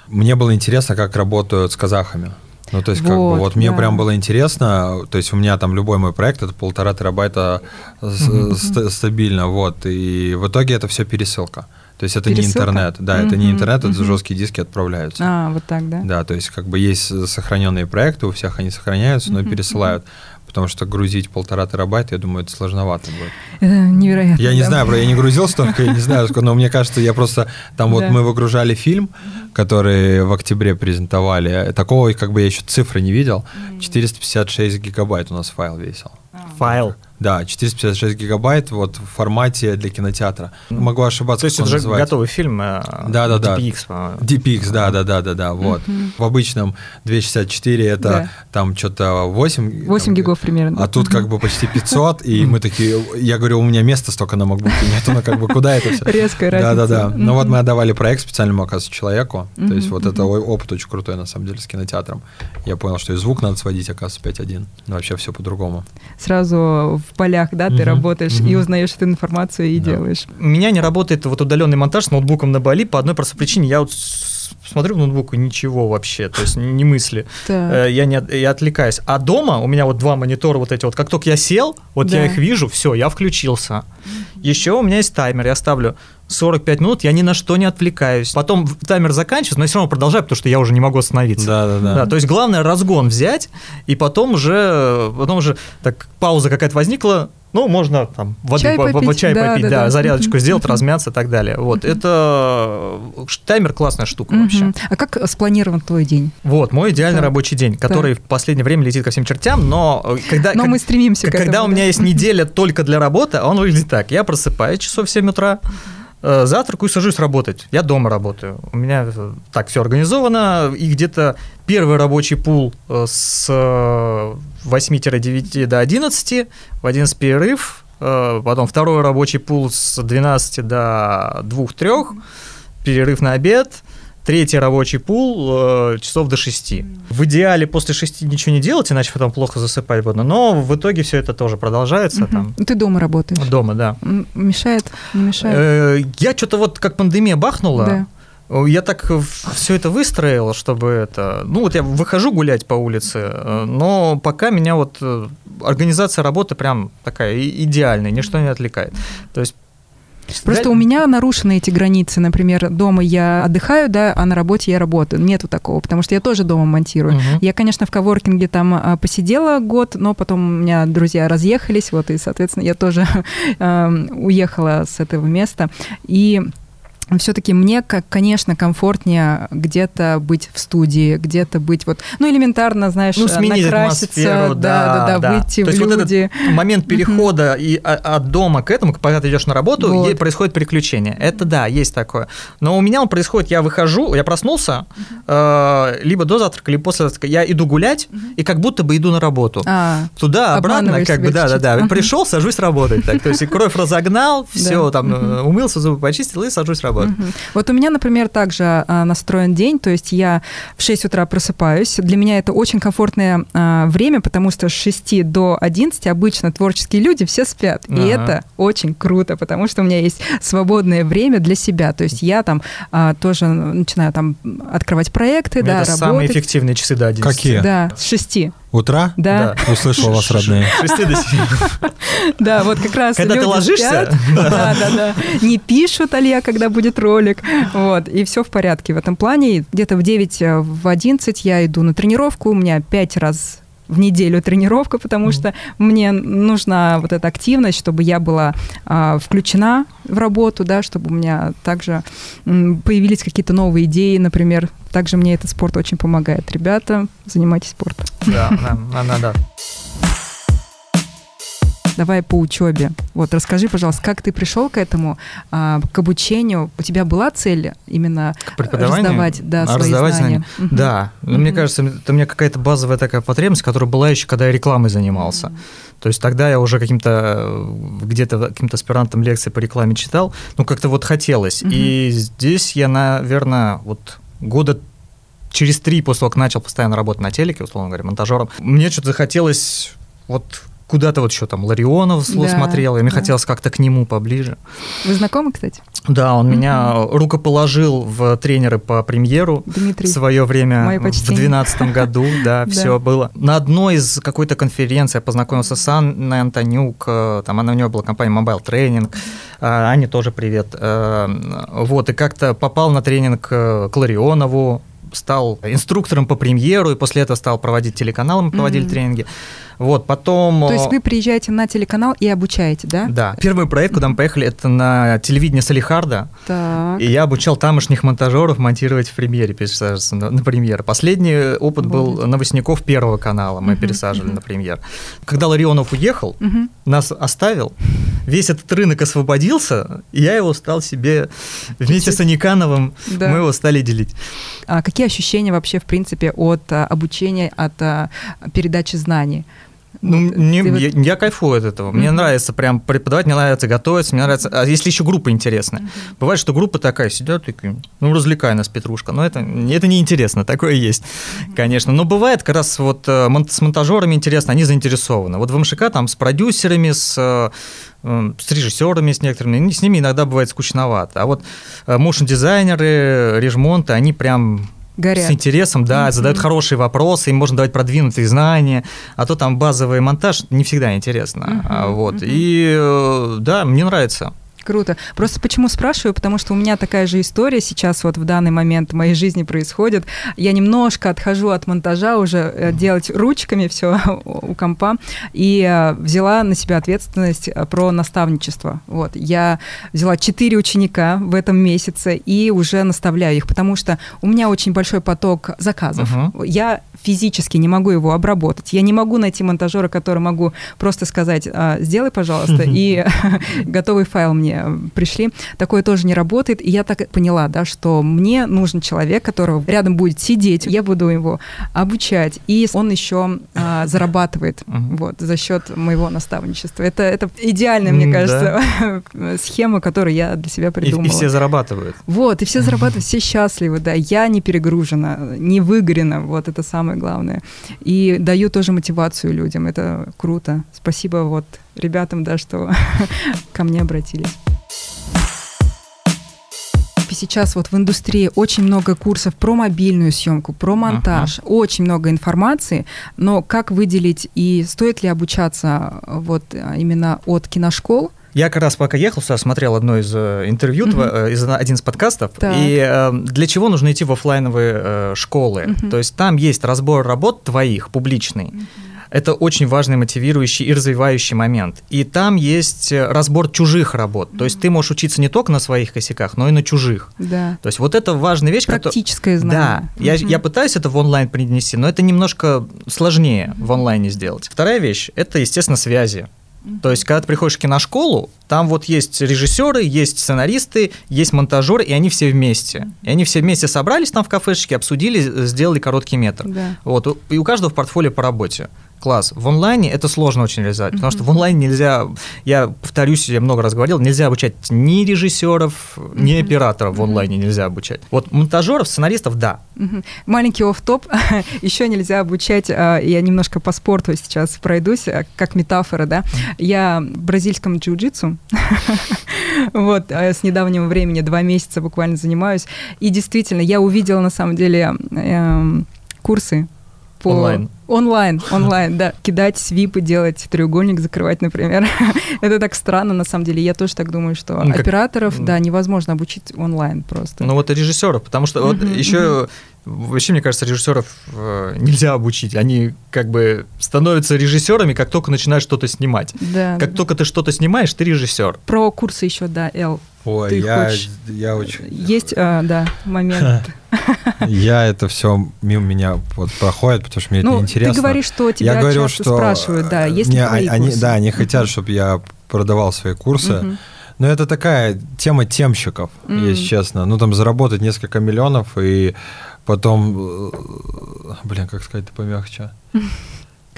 Мне было интересно, как работают с казахами. Ну, то есть, как бы, Вот, вот мне да. прям было интересно, то есть у меня там любой мой проект, это полтора терабайта ст- стабильно, вот, и в итоге это все пересылка. То есть это не Пересылка? интернет, да, это не интернет, это жесткие диски отправляются. А, вот так, да? Да, то есть как бы есть сохраненные проекты, у всех они сохраняются, но пересылают. Потому что грузить полтора терабайта, я думаю, это сложновато будет. Это невероятно. Я не да. знаю, про я не грузил столько, я не знаю, сколько, но мне кажется, я просто там вот Да. мы выгружали фильм, который в октябре презентовали. Такого как бы я еще цифры не видел. 456 гигабайт у нас файл весил. Файл. Да, 456 гигабайт вот в формате для кинотеатра. Могу ошибаться, То есть как это он же называется. готовый фильм. э, Да-да-да. DPX, по-моему. DPX, да, да, да, да, да, вот. В обычном 264 это Да. там что-то 8. 8 там, гигов примерно. А тут как бы почти 500, и мы такие, я говорю, у меня места столько на MacBook нету, ну как бы куда это все? Резкая Да, да, разница. да. Ну вот мы отдавали проект специальному, оказывается, человеку. То есть вот это опыт очень крутой, на самом деле, с кинотеатром. Я понял, что и звук надо сводить, оказывается, 5.1. Ну, вообще все по-другому. Сразу в полях, да, ты Мгм, работаешь и мгм. узнаешь эту информацию и Да. делаешь. У меня не работает вот удаленный монтаж с ноутбуком на Бали по одной простой причине. Я вот смотрю в ноутбук и ничего вообще, то есть ни мысли. Э, Я не я отвлекаюсь. А дома у меня вот два монитора вот эти вот. Как только я сел, вот Да. я их вижу, все, я включился. Еще у меня есть таймер, я ставлю 45 минут, я ни на что не отвлекаюсь. Потом таймер заканчивается, но я все равно продолжаю, потому что я уже не могу остановиться. Да, да, да. Да, то есть главное разгон взять, и потом уже, потом уже так пауза какая-то возникла, ну, можно там воды, Чай по- по- попить, чай да, попить, да, да, да. зарядочку сделать, размяться и так далее. Вот, это э, таймер классная штука вообще. А как спланирован твой день? Вот, мой идеальный рабочий день, который в последнее время летит ко всем чертям, но э, когда... Но мы стремимся к когда у меня есть неделя только для работы, он выглядит так. Я просыпаюсь часов в 7 утра, э, завтракаю и сажусь работать. Я дома работаю. У меня э, так все организовано, и где-то первый рабочий пул э, с э, 8-9 до 11, в 11 перерыв, э, потом второй рабочий пул с 12 до 2-3, перерыв на обед, третий рабочий пул э, часов до 6. В идеале после 6 ничего не делать, иначе потом плохо засыпать буду. Но в итоге все это тоже продолжается Мгм. там Ты дома работаешь. дома, да. М, Мешает? Не мешает? Э, Я что-то вот как пандемия бахнула, Да. я так все это выстроил, чтобы это... Ну вот я выхожу гулять по улице, э, но пока меня вот э, организация работы прям такая идеальная, ничто не отвлекает. То есть Просто взять- у меня нарушены эти границы. Например, дома я отдыхаю, да, а на работе я работаю. Нету такого, потому что я тоже дома монтирую. Мгм. Я, конечно, в коворкинге там а, посидела год, но потом у меня друзья разъехались, вот, и, соответственно, я тоже эм, уехала с этого места. И все-таки мне, как, конечно, комфортнее где-то быть в студии, где-то быть вот, ну, элементарно, знаешь, Ну, сменить накраситься, атмосферу, да, да, да, выйти То в есть вот люди. этот момент перехода и о- от дома к этому, когда ты идешь на работу, Вот. ей происходит переключение. Это да, есть такое. Но у меня он происходит, я выхожу, я проснулся, э, либо до завтрака, либо после завтрака, я иду гулять, и как будто бы иду на работу. А, Туда, обратно, как бы, да, да, да. Пришел, сажусь работать. Так. То есть кровь разогнал, все, Да. там э, умылся, зубы почистил и сажусь работать. Мгм. Вот у меня, например, также а, настроен день, то есть я в 6 утра просыпаюсь. Для меня это очень комфортное а, время, потому что с 6 до 11 обычно творческие люди все спят. И Ага. это очень круто, потому что у меня есть свободное время для себя. То есть я там а, тоже начинаю там открывать проекты, да, Это работать. самые эффективные часы до 11. Какие? Да, с 6. Утра? Да, Услышал вас, родные. С 6 до 7. да, вот как раз Когда ты ложишься. Да, да, да. Не пишут, Алья, когда будет ролик. Вот, и все в порядке в этом плане. Где-то в 9, э, в 11 я иду на тренировку. У меня 5 раз в неделю тренировка, потому что мне нужна вот эта активность, чтобы я была а, включена в работу, да, чтобы у меня также м, появились какие-то новые идеи, например. Также мне этот спорт очень помогает. Ребята, занимайтесь спортом. Да, да, да, да. Давай по учебе. Вот расскажи, пожалуйста, как ты пришел к этому, а, к обучению? У тебя была цель именно преподаванию? раздавать, да, свои раздавать знания? Мгм. Да, но мне кажется, это у меня какая-то базовая такая потребность, которая была еще, когда я рекламой занимался. То есть тогда я уже каким-то э, где-то каким-то аспирантом лекции по рекламе читал, ну как-то вот хотелось. Мгм. И здесь я, наверное, вот года через три после того, как начал постоянно работать на телеке, условно говоря, монтажером, мне что-то захотелось вот куда-то вот еще там Ларионов Да, смотрел, и мне да. хотелось как-то к нему поближе. Вы знакомы, кстати? Да, он меня рукоположил в тренеры по премьеру Дмитрий. в свое время в почтения. 2012 году, да, все было. На одной из какой-то конференции я познакомился с Анной Антонюк, э, там она у нее была компания Mobile Training, э, Ане тоже привет. Э, Вот, и как-то попал на тренинг к Ларионову, стал инструктором по премьеру, и после этого стал проводить телеканал, мы проводили тренинги. Вот, потом... То есть э, вы приезжаете на телеканал и обучаете, да? Да. Первый проект, куда мы поехали, это на телевидение Салихарда. Так. И я обучал тамошних монтажеров монтировать в премьере, пересаживаться на, на премьер. Последний опыт был Обалдеть. новостников Первого канала, мы Мгм, пересаживали мгм. на премьер. Когда Ларионов уехал, Мгм. нас оставил, весь этот рынок освободился, и я его стал себе вместе с Аникановым, Да. мы его стали делить. А какие ощущения вообще, в принципе, от а, обучения, от а, передачи знаний? Ну, мне- ты вот- я, я кайфую от этого. Мне Мгм. нравится прям преподавать, мне нравится готовиться, мне нравится. А если еще группа интересная. Бывает, что группа такая сидят, такие, ну, развлекай нас, Петрушка. Но это, это неинтересно, такое есть, конечно. Но бывает как раз вот э, с монтажерами интересно, они заинтересованы. Вот в МШК там с продюсерами, с, э, э, с режиссерами, с некоторыми, с ними иногда бывает скучновато. А вот моушн-дизайнеры, режмонты, они прям Горят. с интересом, да, Мгм. задают хорошие вопросы, им можно давать продвинутые знания, а то там базовый монтаж не всегда интересно. А, вот. мгм. И э, да, мне нравится. Круто. Просто почему спрашиваю? Потому что у меня такая же история сейчас вот в данный момент в моей жизни происходит. Я немножко отхожу от монтажа уже э, делать ручками все у компа и э, взяла на себя ответственность э, про наставничество. Вот. Я взяла четыре ученика в этом месяце и уже наставляю их, потому что у меня очень большой поток заказов. Мгм. Я физически не могу его обработать. Я не могу найти монтажера, который могу просто сказать, «А, сделай, пожалуйста, и готовый файл мне пришли. Такое тоже не работает. И я так и поняла, да, что мне нужен человек, который рядом будет сидеть, я буду его обучать, и он еще а, зарабатывает вот, за счет моего наставничества. Это, это идеальная, мне кажется, схема, которую я для себя И, придумала. и все зарабатывают. Вот, и все зарабатывают, все счастливы, да. Я не перегружена, не выгорена, вот это самое главное. И даю тоже мотивацию людям, это круто. Спасибо вот ребятам, да, что ко мне обратились. Сейчас вот в индустрии очень много курсов про мобильную съемку, про монтаж, очень много информации, но как выделить и стоит ли обучаться вот именно от киношкол? Я как раз пока ехал сюда, смотрел одно из э, интервью, э, из, один из подкастов, Так. и э, для чего нужно идти в оффлайновые э, школы? Мгм. То есть там есть разбор работ твоих, публичный. Это очень важный, мотивирующий и развивающий момент. И там есть э, разбор чужих работ. То есть ты можешь учиться не только на своих косяках, но и на чужих. Да. То есть вот это важная вещь, которая... Практическое Да, знание. я, я пытаюсь это в онлайн принести, но это немножко сложнее в онлайне сделать. Вторая вещь – это, естественно, связи. То есть, когда ты приходишь в киношколу, там вот есть режиссеры, есть сценаристы, есть монтажеры, и они все вместе. И они все вместе собрались там в кафешечке, обсудили, сделали короткий метр. Да. Вот, и у каждого в портфолио по работе. Класс. В онлайне это сложно очень реализовать, потому что в онлайне нельзя, я повторюсь, я много раз говорил, нельзя обучать ни режиссеров, ни Мгм. операторов в онлайне нельзя обучать. Вот монтажеров, сценаристов, да. Мгм. Маленький офф-топ. Еще нельзя обучать, а, я немножко по спорту сейчас пройдусь, а, как метафора, да. Я в бразильском джиу-джитсу, вот, а, с недавнего времени, два месяца буквально занимаюсь. И действительно, я увидела на самом деле эм, курсы по... Онлайн. Онлайн, онлайн, да. Кидать свипы, делать треугольник, закрывать, например. Это так странно, на самом деле. Я тоже так думаю, что Ну, как- операторов, да, невозможно обучить онлайн просто. Ну вот и режиссеров, потому что вот еще вообще, мне кажется, режиссеров э, нельзя обучить. Они как бы становятся режиссерами, как только начинаешь что-то снимать. Да, Как да. только ты что-то снимаешь, ты режиссер. Про курсы еще, да, Эл. Ой, Ты я, хочешь- я очень... Есть, а, да, момент. Я это все мимо меня вот проходит, потому что мне это Неинтересно. ты говоришь, что тебя я говорю, часто что спрашивают, да, есть ли мне твои они, курсы? да, они хотят, чтобы я продавал свои курсы. Но это такая тема темщиков, Мгм. если честно. Ну, там заработать несколько миллионов и потом... э, Блин, как сказать-то помягче?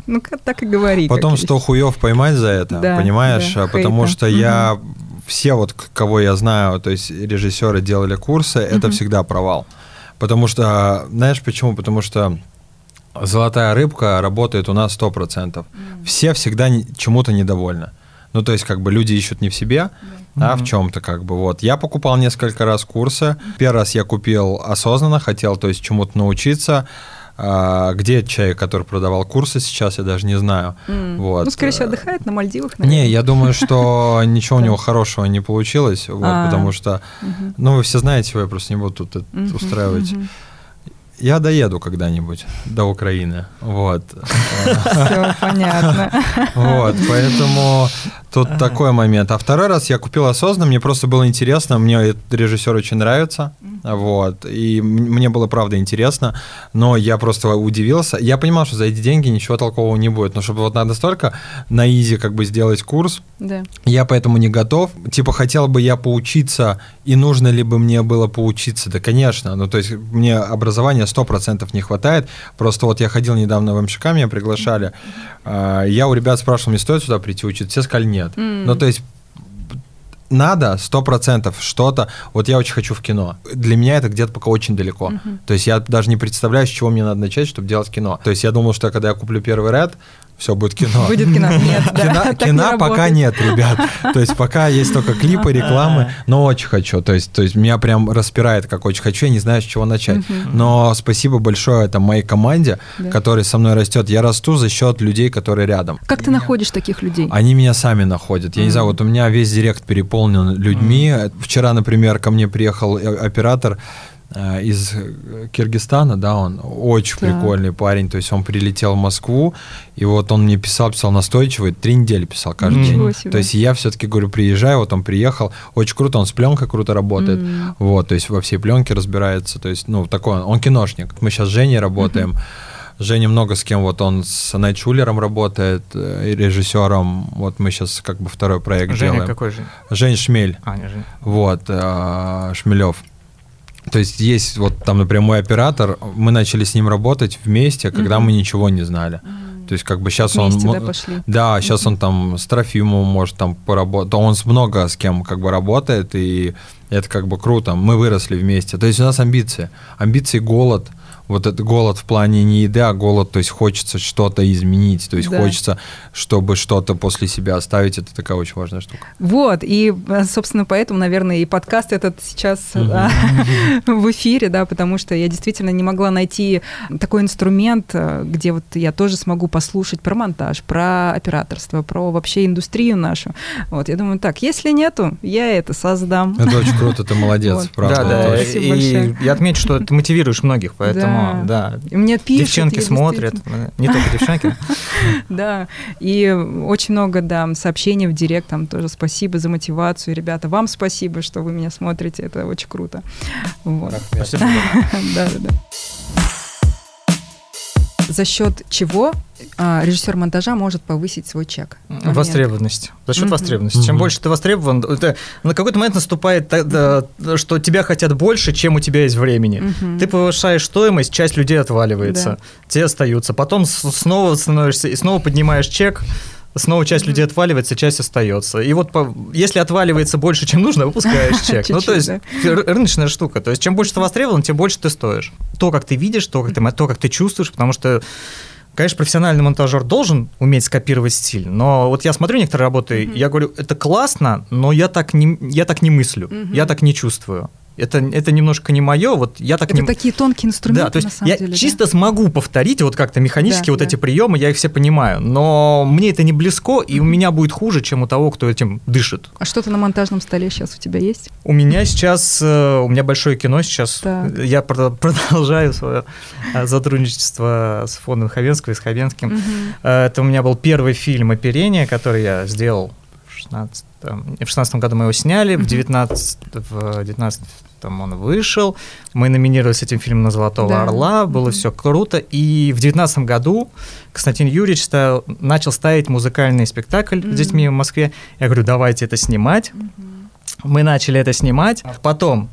Ну, как так и говори. Потом 100 хуев поймать за это, Да, понимаешь? да, А Потому хейта. что я... Все вот, кого я знаю, то есть режиссеры делали курсы, это Мгм. всегда провал. Потому что, знаешь почему? Потому что золотая рыбка работает у нас 100%. Все всегда не- чему-то недовольны. Ну, то есть, как бы люди ищут не в себе, а в Мгм. чем-то как бы вот. Я покупал несколько раз курсы. Первый раз я купил осознанно, хотел, то есть, чему-то научиться. А, где человек, который продавал курсы сейчас, я даже не знаю. М. Вот. Ну, скорее всего, отдыхает на Мальдивах, Не, наверное. я думаю, что ничего у него хорошего не получилось, вот, А. потому что, ну, вы все знаете, я просто не буду тут устраивать. Я доеду когда-нибудь до Украины. Вот. Все понятно. Вот, поэтому тут такой момент. А второй раз я купил осознанно, мне просто было интересно, мне режиссер очень нравится, вот, и мне было правда интересно, но я просто удивился. Я понимал, что за эти деньги ничего толкового не будет, но чтобы вот надо столько на изи как бы сделать курс, Да. я поэтому не готов. Типа, хотел бы я поучиться, и нужно ли бы мне было поучиться? Да, конечно. Ну, то есть, мне образования 100% не хватает. Просто вот я ходил недавно в МШК, меня приглашали. А, Я у ребят спрашивал, мне стоит сюда прийти учиться? Все сказали, нет. М. Ну, то есть, надо, сто процентов что-то. Вот я очень хочу в кино. Для меня это где-то пока очень далеко. То есть я даже не представляю, с чего мне надо начать, чтобы делать кино. То есть я думал, что когда я куплю первый ряд, все будет кино. Будет кино? Нет, да. Кино, не пока нет, ребят. То есть пока есть только клипы, рекламы, но очень хочу. То есть, то есть меня прям распирает, как очень хочу, я не знаю, с чего начать. Но спасибо большое это моей команде, Да. которая со мной растет. Я расту за счет людей, которые рядом. Как ты находишь таких людей? Они меня сами находят. Я не знаю, вот у меня весь директ переполнен людьми. Вчера, например, ко мне приехал э, оператор из э, Киргизстана, да, он очень Так. прикольный парень, то есть он прилетел в Москву, и вот он мне писал, писал настойчиво, три недели писал каждый Ничего день. себе. То есть я все-таки говорю, приезжаю, вот он приехал, очень круто, он с пленкой круто работает, М. вот, то есть во всей пленке разбирается, то есть, ну, такой он, он киношник. Мы сейчас с Женей работаем, Женя много с кем, вот он с Найт Шулером работает, э, режиссером, вот мы сейчас как бы второй проект Женя делаем. какой же? Жень Шмель, А, не Женя. вот, э, Шмелев. То есть есть вот там, например, мой оператор, мы начали с ним работать вместе, когда Мгм. мы ничего не знали. То есть как бы сейчас Вместе, он... да, пошли? Да, сейчас он там с Трофимовым может там поработать. Он с много с кем как бы работает, и это как бы круто. Мы выросли вместе. То есть у нас амбиции. Амбиции, голод. Вот это голод в плане не еды, а голод, то есть хочется что-то изменить, то есть Да. хочется, чтобы что-то после себя оставить. Это такая очень важная штука. Вот, и, э, собственно, поэтому, наверное, и подкаст этот сейчас а, в эфире, да, потому что я действительно не могла найти такой инструмент, э, где вот я тоже смогу послушать про монтаж, про операторство, про вообще индустрию нашу. Вот, я думаю, так, если нету, я это создам. Это очень круто, ты молодец, правда. да, да. И я отмечу, что ты мотивируешь многих, поэтому, да. И мне пишут. Девчонки смотрят, не только девчонки. Да, и очень много, да, сообщений в директ, там тоже спасибо за мотивацию, ребята, вам спасибо, что вы меня смотрите, это очень круто. Вот. Спасибо. Да, да, да. За счет чего а, режиссер монтажа может повысить свой чек? Момент. Востребованность. За счет Мгм. востребованности. Чем Мгм. больше ты востребован, это на какой-то момент наступает, да, что тебя хотят больше, чем у тебя есть времени. Мгм. Ты повышаешь стоимость, часть людей отваливается, те остаются. Потом снова становишься и снова поднимаешь чек, снова часть людей отваливается, часть остается. И вот по- если отваливается больше, чем нужно, выпускаешь чек. Ну, то есть ры- рыночная штука. То есть чем больше ты востребован, тем больше ты стоишь. То, как ты видишь, то, как ты, то, как ты чувствуешь, потому что Конечно, профессиональный монтажер должен уметь скопировать стиль, но вот я смотрю некоторые работы, Мгм. я говорю, это классно, но я так не, я так не мыслю, Мгм. я так не чувствую. Это, это немножко не мое, вот я так Это не... такие тонкие инструменты, Да, то есть на самом я деле. да. чисто смогу повторить вот как-то механически Да, вот да. эти приемы, я их все понимаю, но мне это не близко, и у меня будет хуже, чем у того, кто этим дышит. А что-то на монтажном столе сейчас у тебя есть? У меня сейчас, э, у меня большое кино сейчас, Так. я прод- продолжаю свое э, сотрудничество с фондом Хабенского и с Хабенским. Мгм. Э, Это у меня был первый фильм «Оперение», который я сделал 16 в 16 году мы его сняли, в Мгм. 19 в 19 он вышел, мы номинировались этим фильмом на «Золотого Да. орла», было Мгм. все круто, и в 19 году Константин Юрьевич ставил- начал ставить музыкальный спектакль Мгм. с детьми в Москве. Я говорю, давайте это снимать. Мы начали это снимать, потом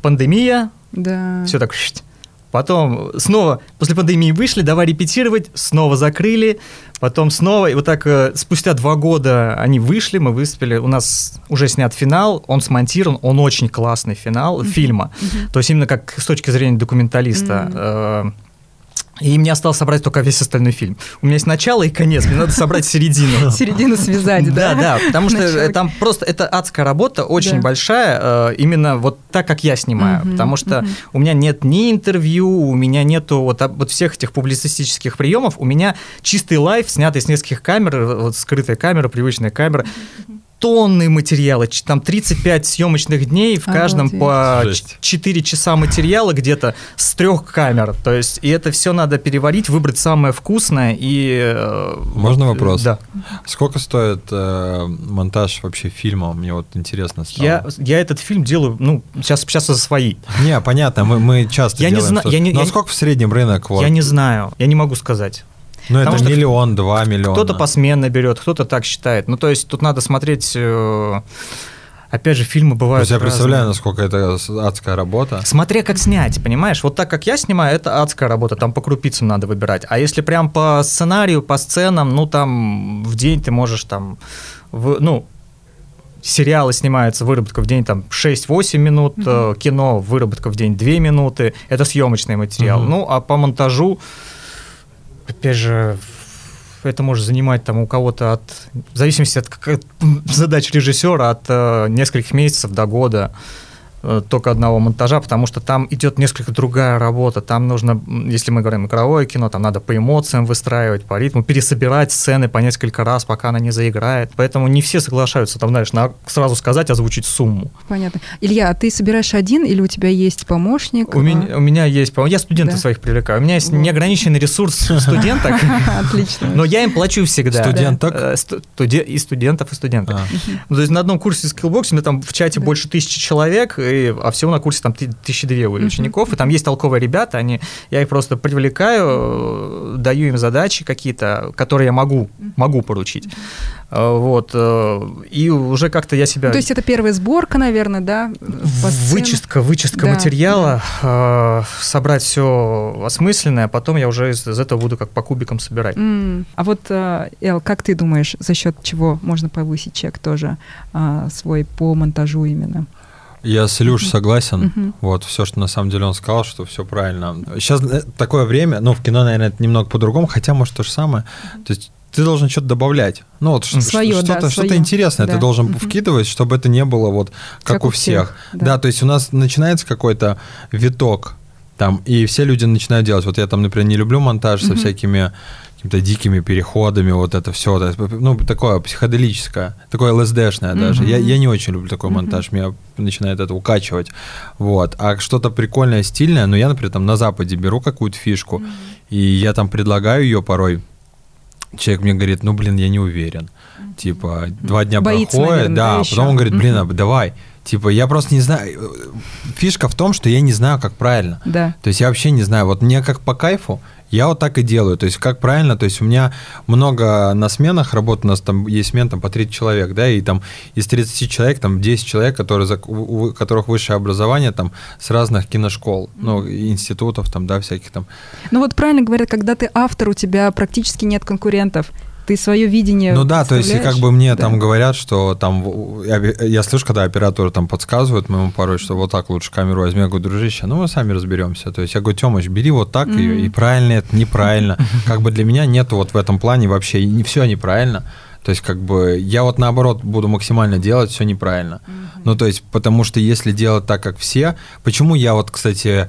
пандемия, Да. все так. Потом снова после пандемии вышли, давай репетировать, снова закрыли, потом снова, и вот так э, спустя два года они вышли, мы выступили, у нас уже снят финал, он смонтирован, он очень классный финал фильма, то есть именно как с точки зрения документалиста. э, И мне осталось собрать только весь остальной фильм. У меня есть начало и конец, мне надо собрать середину. Середину связать, да? Да, да, потому что там просто это адская работа, очень большая, э, именно вот так, как я снимаю. Потому что у меня нет ни интервью, у меня нету вот, вот всех этих публицистических приемов, у меня чистый лайф, снятый с нескольких камер, э, вот скрытая камера, привычная камера. Тонны материала, там 35 съемочных дней, в каждом по Жесть. 4 часа материала где-то с трех камер. То есть, и это все надо переварить, выбрать самое вкусное и... э, Можно вот, вопрос? Да. Сколько стоит э, монтаж вообще фильма? Мне вот интересно стало. Я, я этот фильм делаю, ну, сейчас, сейчас за свои. Не, понятно, мы, мы часто Я не делаем. зна- что- я не- Но я- сколько в среднем рынок? Вот? Я не знаю, я не могу сказать. Ну, это что миллион, два миллиона. Кто-то посменно берет, кто-то так считает. Ну, то есть тут надо смотреть... э, Опять же, фильмы То бывают есть я представляю, разные. насколько это адская работа. Смотря как снять, понимаешь? Вот так как я снимаю, это адская работа, там по крупицам надо выбирать. А если прям по сценарию, по сценам, ну там в день ты можешь там, в- ну, сериалы снимаются, выработка в день там 6-8 минут, э, кино, выработка в день 2 минуты, это съемочный материал. Мгм. Ну, а по монтажу, опять же, это может занимать там у кого-то от, в зависимости от задач режиссера, от э, нескольких месяцев до года только одного монтажа, потому что там идет несколько другая работа. Там нужно, если мы говорим игровое кино, там надо по эмоциям выстраивать, по ритму, пересобирать сцены по несколько раз, пока она не заиграет. Поэтому не все соглашаются, там, знаешь, на, сразу сказать, озвучить сумму. Понятно. Илья, а ты собираешь один или у тебя есть помощник? У меня, у меня есть, по- я студентов Да. своих привлекаю, у меня есть Вот. неограниченный ресурс студенток, Отлично. но я им плачу всегда. Студенток? Э, И студентов, и студенток. А. Ну, то есть на одном курсе меня там в чате больше тысячи человек, и, а всего на курсе там ты- тысячи две у учеников, и там есть толковые ребята, они, я их просто привлекаю, э, даю им задачи какие-то, которые я могу, могу поручить. Э, Вот. э, И уже как-то я себя... Ну, То есть это первая сборка, наверное, да? Вычистка, вычистка Да, материала, э, собрать все осмысленное, а потом я уже из, из этого буду как по кубикам собирать. М, А вот, Эл, как ты думаешь, за счет чего можно повысить чек тоже свой по монтажу именно? Я с Илюш согласен. Мгм. Вот, все, что на самом деле он сказал, что все правильно. Сейчас такое время, ну, в кино, наверное, это немного по-другому, хотя, может, то же самое. То есть ты должен что-то добавлять. Ну, вот Своё, ш- да, что-то, что-то интересное Да. ты должен Мгм. вкидывать, чтобы это не было вот как, у всех. да. Да. то есть у нас начинается какой-то виток там, и все люди начинают делать. Вот я там, например, не люблю монтаж со Мгм. всякими какими-то дикими переходами, вот это все, ну, такое психоделическое, такое ЛСДшное даже. Мгм. Я, я не очень люблю такой монтаж, меня начинает это укачивать. Вот. А что-то прикольное, стильное, ну, я, например, там на Западе беру какую-то фишку, и я там предлагаю ее порой, человек мне говорит, ну, блин, я не уверен. Типа, два дня Боится, проходит, наверное, да, да, а потом он говорит, блин, а давай. Типа, я просто не знаю. Фишка в том, что я не знаю, как правильно. Да. То есть я вообще не знаю. Вот мне как по кайфу, я вот так и делаю. То есть как правильно, то есть у меня много на сменах работ, у нас там есть смен там по 30 человек, да, и там из 30 человек там 10 человек, которые, у которых высшее образование там с разных киношкол, ну, институтов там, да, всяких там. Ну вот правильно говорят, когда ты автор, у тебя практически нет конкурентов. Ты свое видение Ну да, то есть как бы мне Да. там говорят, что там, я, я слышу, когда операторы там подсказывают моему порой, что вот так лучше камеру возьми, я говорю, дружище, ну мы сами разберемся. То есть я говорю, Тёмыч, бери вот так ее, Мгм. и правильно это, неправильно. Как бы для меня нету вот в этом плане вообще, не все неправильно. То есть как бы я вот наоборот буду максимально делать все неправильно. Ну то есть потому что если делать так, как все, почему я вот, кстати,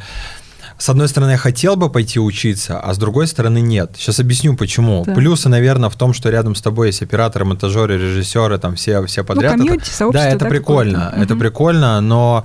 с одной стороны, я хотел бы пойти учиться, а с другой стороны, нет. Сейчас объясню, почему. Да. Плюсы, наверное, в том, что рядом с тобой есть операторы, монтажеры, режиссеры, там все, все подряд. Ну, Это- комьюнити, сообщество. да, это прикольно, какое-то. это Мгм. прикольно, но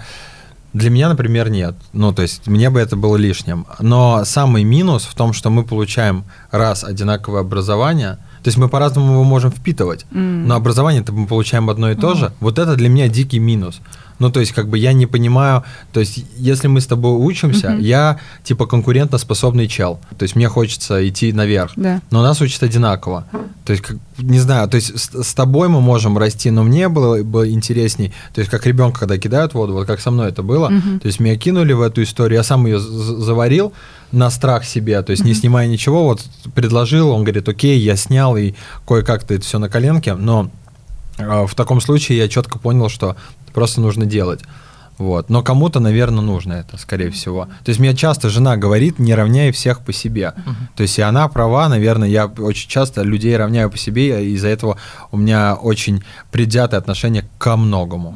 для меня, например, нет. Ну, то есть мне бы это было лишним. Но самый минус в том, что мы получаем раз одинаковое образование, то есть мы по-разному его можем впитывать, М. но образование-то мы получаем одно и то же. Вот это для меня дикий минус. Ну, то есть, как бы я не понимаю, то есть, если мы с тобой учимся, Мгм. я типа конкурентоспособный чел. То есть, мне хочется идти наверх. Да. Но нас учат одинаково. То есть, как, не знаю, то есть с, с тобой мы можем расти, но мне было бы интересней, то есть как ребенка, когда кидают воду, вот как со мной это было, Мгм. то есть меня кинули в эту историю, я сам ее заварил на страх себе, то есть не снимая ничего, вот предложил, он говорит, окей, я снял и кое-как-то это все на коленке, но э, в таком случае я четко понял, что просто нужно делать. Вот. Но кому-то, наверное, нужно это, скорее всего. То есть мне часто жена говорит, не равняй всех по себе. То есть и она права, наверное, я очень часто людей равняю по себе, и из-за этого у меня очень предвзятое отношение ко многому.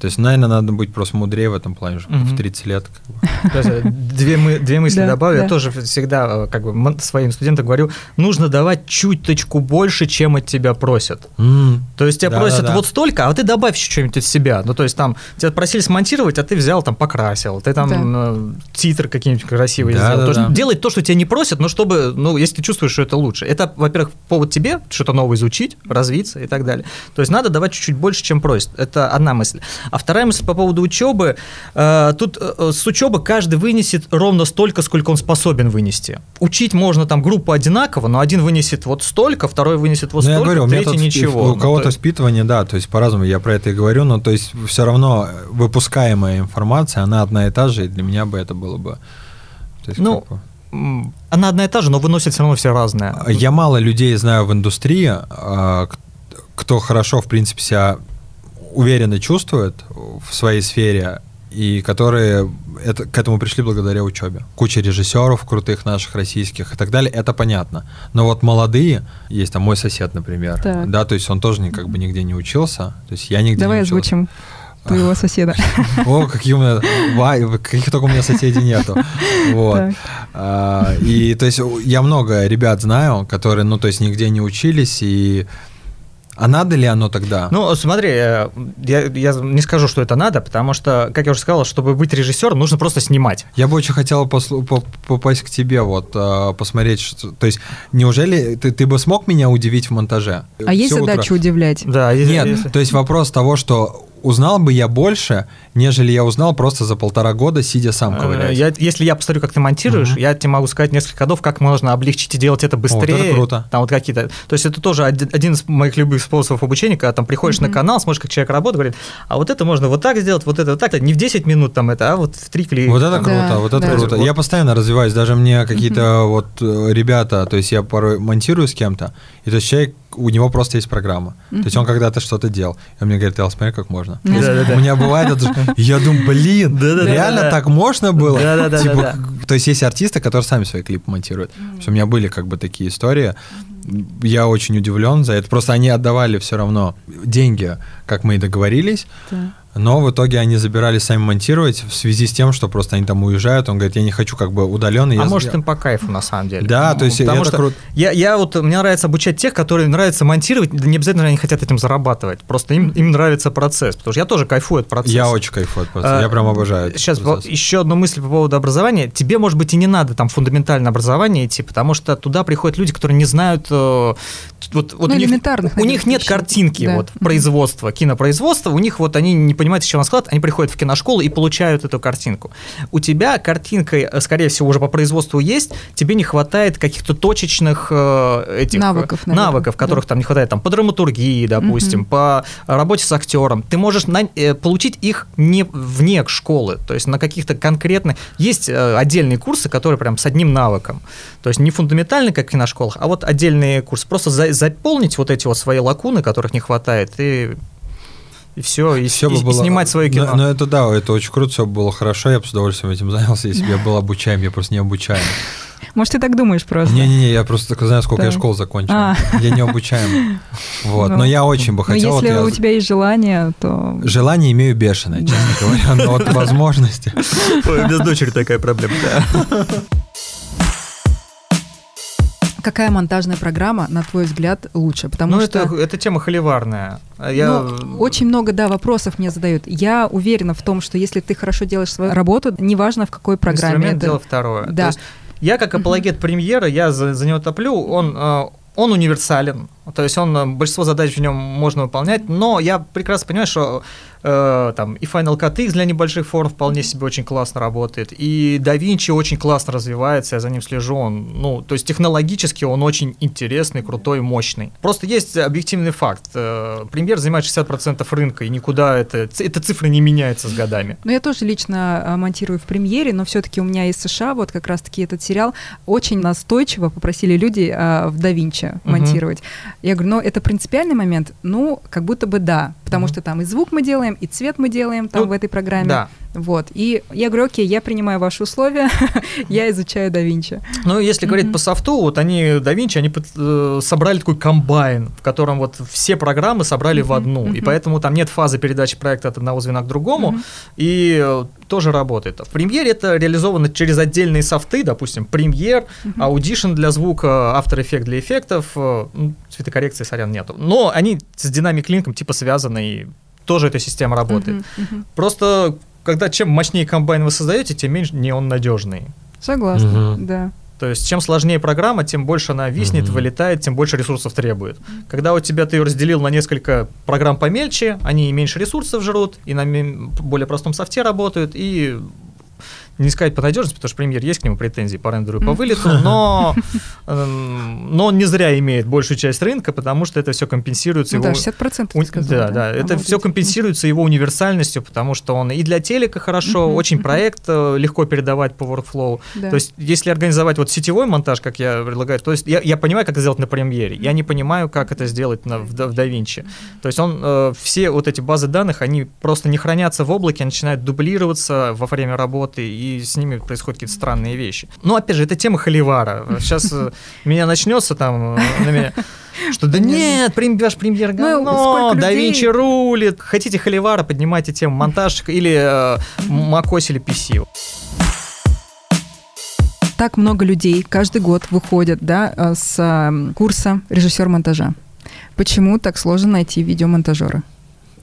То есть, наверное, надо быть просто мудрее в этом плане, что Мгм. в 30 лет. как бы. Даже Две, мы, две мысли Да, добавлю. да. Я тоже всегда э, как бы своим студентам говорю, нужно давать чуточку больше, чем от тебя просят. М, То есть тебя Да, просят да, да. вот столько, а ты добавь еще что-нибудь от себя. Ну, то есть там тебя просили смонтировать, а ты взял, там, покрасил. Ты там э, титры какие-нибудь красивые Да, сделал. да, то есть да. делать то, что тебя не просят, но чтобы, ну, если ты чувствуешь, что это лучше. Это, во-первых, повод тебе что-то новое изучить, развиться и так далее. То есть надо давать чуть-чуть больше, чем просят. Это одна мысль. А вторая мысль по поводу учебы. Э, тут э, с учебы каждый вынесет ровно столько, сколько он способен вынести. Учить можно там группу одинаково, но один вынесет вот столько, второй вынесет вот Ну, я столько, говорю, у меня третий тут ничего. у Ну, то кого-то есть- впитывание, да, то есть по-разному, я про это и говорю, но то есть все равно выпускаемая информация, она одна и та же, и для меня бы это было бы... то есть Ну, как бы- Она одна и та же, но выносит все равно все разное. Я мало людей знаю в индустрии, а, кто хорошо, в принципе, себя уверенно чувствует в своей сфере, и которые это, к этому пришли благодаря учебе. Куча режиссеров крутых наших российских и так далее, это понятно. Но вот молодые, есть там мой сосед, например, Так. да, то есть он тоже как бы нигде не учился, то есть я нигде Давай не учился. озвучим твоего соседа. О, какие у меня, каких только у меня соседей нету. Вот. А, И то есть я много ребят знаю, которые, ну, то есть нигде не учились, и а надо ли оно тогда? Ну, смотри, э, я, я не скажу, что это надо, потому что, как я уже сказал, чтобы быть режиссером, нужно просто снимать. Я бы очень хотел послу- по- попасть к тебе, вот, а, посмотреть, что, то есть, неужели ты, ты бы смог меня удивить в монтаже? А есть Всё утро? задача удивлять? Да, если- Нет, если- то есть вопрос того, что узнал бы я больше, нежели я узнал просто за полтора года, сидя сам Э, ковырять. Я, если я посмотрю, как ты монтируешь, Мгм. я тебе могу сказать несколько ходов, как можно облегчить и делать это быстрее. это круто. Там вот какие-то. То есть это тоже один, один из моих любых способов обучения, когда там приходишь на Мгм. канал, смотришь, как человек работает, говорит, а вот это можно вот так сделать, вот это вот так, не в 10 минут там это, а вот в 3 клика. Вот это там. круто, Да, вот это да. круто. Вот. Я постоянно развиваюсь, даже мне какие-то вот э, ребята, то есть я порой монтирую с кем-то, и то есть человек, у него просто есть программа. То есть он когда-то что-то делал, и он мне говорит, Эл, смотри, как можно. У меня бывает это, я думаю, блин, реально так можно было? Типа, То есть есть артисты, которые сами свои клипы монтируют. То есть У меня были как бы такие истории. Я очень удивлен за это. Просто они отдавали все равно деньги, как мы и договорились. Да. Но в итоге они забирали сами монтировать в связи с тем, что просто они там уезжают. Он говорит, я не хочу как бы удаленно. А может им по кайфу на самом деле. Да, Ну, то есть потому это что круто. Я, я вот мне нравится обучать тех, которые нравится монтировать, да не обязательно они хотят этим зарабатывать, просто им, им нравится процесс, потому что я тоже кайфую от процесса. Я очень кайфую от процесса. А, Я прям обожаю. Сейчас процесс. еще одну мысль по поводу образования. Тебе, может быть, и не надо там фундаментальное образование идти, потому что туда приходят люди, которые не знают... э, вот, вот Ну, у них, элементарных, у них нет вещей. картинки Да. вот производства, кинопроизводства, у них вот они не понимают, с чего склад, они приходят в киношколу и получают эту картинку. У тебя картинка, э, скорее всего, уже по производству есть, тебе не хватает каких-то точечных э, этих э, Навыков, наверное, навыков, которых да. там не хватает, там по драматургии, допустим, Мгм. по работе с актером. Ты можешь на- э, получить их не вне школы, то есть на каких-то конкретных... Есть э, отдельные курсы, которые прям с одним навыком. То есть не фундаментальные, как и на школах, а вот отдельные курсы. Просто за- заполнить вот эти вот свои лакуны, которых не хватает, и, и все, и, Всё и- бы и было- снимать свое кино. Ну, ну, это да, это очень круто, все было хорошо, я бы с удовольствием этим занялся, если бы я был обучаем, я просто не обучаем. Может, ты так думаешь просто? Не-не-не, я просто знаю, сколько я Так. школ закончил. А. Я не обучаем. Вот, Ну, но я очень бы Но хотел. вот если я- у тебя есть желание, то... Желание имею бешеное, честно говоря, но вот возможности. Ой, Без дочери такая проблема. Какая монтажная программа, на твой взгляд, лучше? Потому Ну, что... это, это тема холиварная. Я... Ну, очень много, да, вопросов мне задают. Я уверена в том, что если ты хорошо делаешь свою работу, неважно в какой программе. Инструмент это- дело второе. Да. Я как апологет премьера, я за, за него топлю, он, э, он универсален, то есть он, э, большинство задач в нем можно выполнять, но я прекрасно понимаю, что э, там и Final Cut X для небольших форм вполне себе очень классно работает, и DaVinci очень классно развивается, я за ним слежу, он, ну, то есть технологически он очень интересный, крутой, мощный. Просто есть объективный факт, э, премьер занимает 60% рынка, и никуда это, эта цифра не меняется с годами. Ну, я тоже лично а, монтирую в премьере, но все-таки у меня из США вот как раз-таки этот сериал очень настойчиво попросили люди а, в DaVinci монтировать. Я говорю, ну, это принципиальный момент? Ну, как будто бы да, потому mm-hmm. что там и звук мы делаем, и цвет мы делаем там ну, в этой программе. Да. Вот. И я говорю, окей, я принимаю ваши условия, я изучаю DaVinci. Ну, если говорить по софту, вот они, DaVinci, они э, собрали такой комбайн, в котором вот все программы собрали в одну, и поэтому там нет фазы передачи проекта от одного звена к другому, и э, тоже работает. В премьере это реализовано через отдельные софты, допустим, премьер, Audition для звука, After Effects для эффектов, э, ну, цветокоррекции, сорян, нету. Но они с Link типа связаны, и тоже эта система работает. Просто когда чем мощнее комбайн вы создаете, тем меньше не он надежный. Согласна, угу. да. То есть, чем сложнее программа, тем больше она виснет, угу. вылетает, тем больше ресурсов требует. Когда у тебя ты ее разделил на несколько программ помельче, они меньше ресурсов жрут, и на более простом софте работают, и не сказать по надежности, потому что премьер есть к нему претензии по рендеру и по вылету, но, эм, но он не зря имеет большую часть рынка, потому что это все компенсируется ну, его... Да, 60% у... сказал, да, да, да, это все компенсируется его универсальностью, потому что он и для телека хорошо, uh-huh, очень uh-huh. проект э, легко передавать по workflow. Да. То есть, если организовать вот сетевой монтаж, как я предлагаю, то есть я, я понимаю, как это сделать на премьере, я не понимаю, как это сделать на, в, в DaVinci. То есть он, э, все вот эти базы данных, они просто не хранятся в облаке, начинают дублироваться во время работы, и с ними происходят какие-то странные вещи. Ну, опять же, это тема холивара. Сейчас э, меня начнется там э, на меня... Что да нет, ваш премьер ну, говно, да Винчи рулит. Хотите холивара, поднимайте тему монтаж или э, macOS или PC. Так много людей каждый год выходят да, с курса режиссер монтажа. Почему так сложно найти видеомонтажера?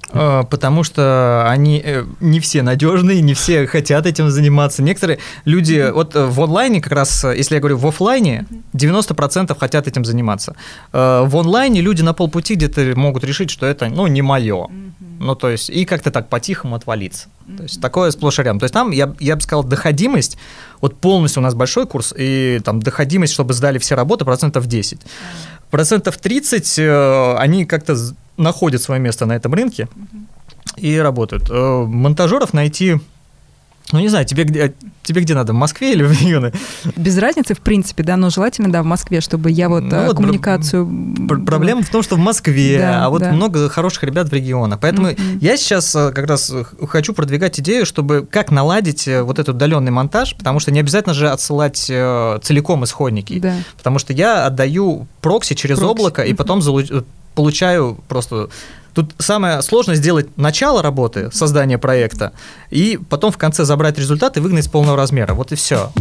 А, потому что они э, не все надежные, не все хотят этим заниматься. Некоторые люди, вот э, в онлайне как раз, э, если я говорю в офлайне, 90% хотят этим заниматься. В онлайне люди на полпути где-то могут решить, что это, ну, не мое. Ну, то есть, и как-то так по-тихому отвалиться. То есть, такое сплошь и рядом. То есть, там, я, я бы сказал, доходимость, вот полностью у нас большой курс, и там доходимость, чтобы сдали все работы, процентов 10. Процентов 30 они как-то находят свое место на этом рынке и работают. Э, монтажеров найти ну, не знаю, тебе где, тебе где надо, в Москве или в регионы? Без разницы, в принципе, да, но желательно, да, в Москве, чтобы я вот, ну, э, вот коммуникацию... Пр- проблема в том, что в Москве, да, а вот да. много хороших ребят в регионах. Поэтому mm-hmm. я сейчас э, как раз хочу продвигать идею, чтобы как наладить вот этот удаленный монтаж, потому что не обязательно же отсылать целиком исходники. Да. Потому что я отдаю прокси через прокси. облако, и потом получаю просто... Тут самое сложное сделать начало работы, создание проекта, и потом в конце забрать результат и выгнать с полного размера. Вот и все.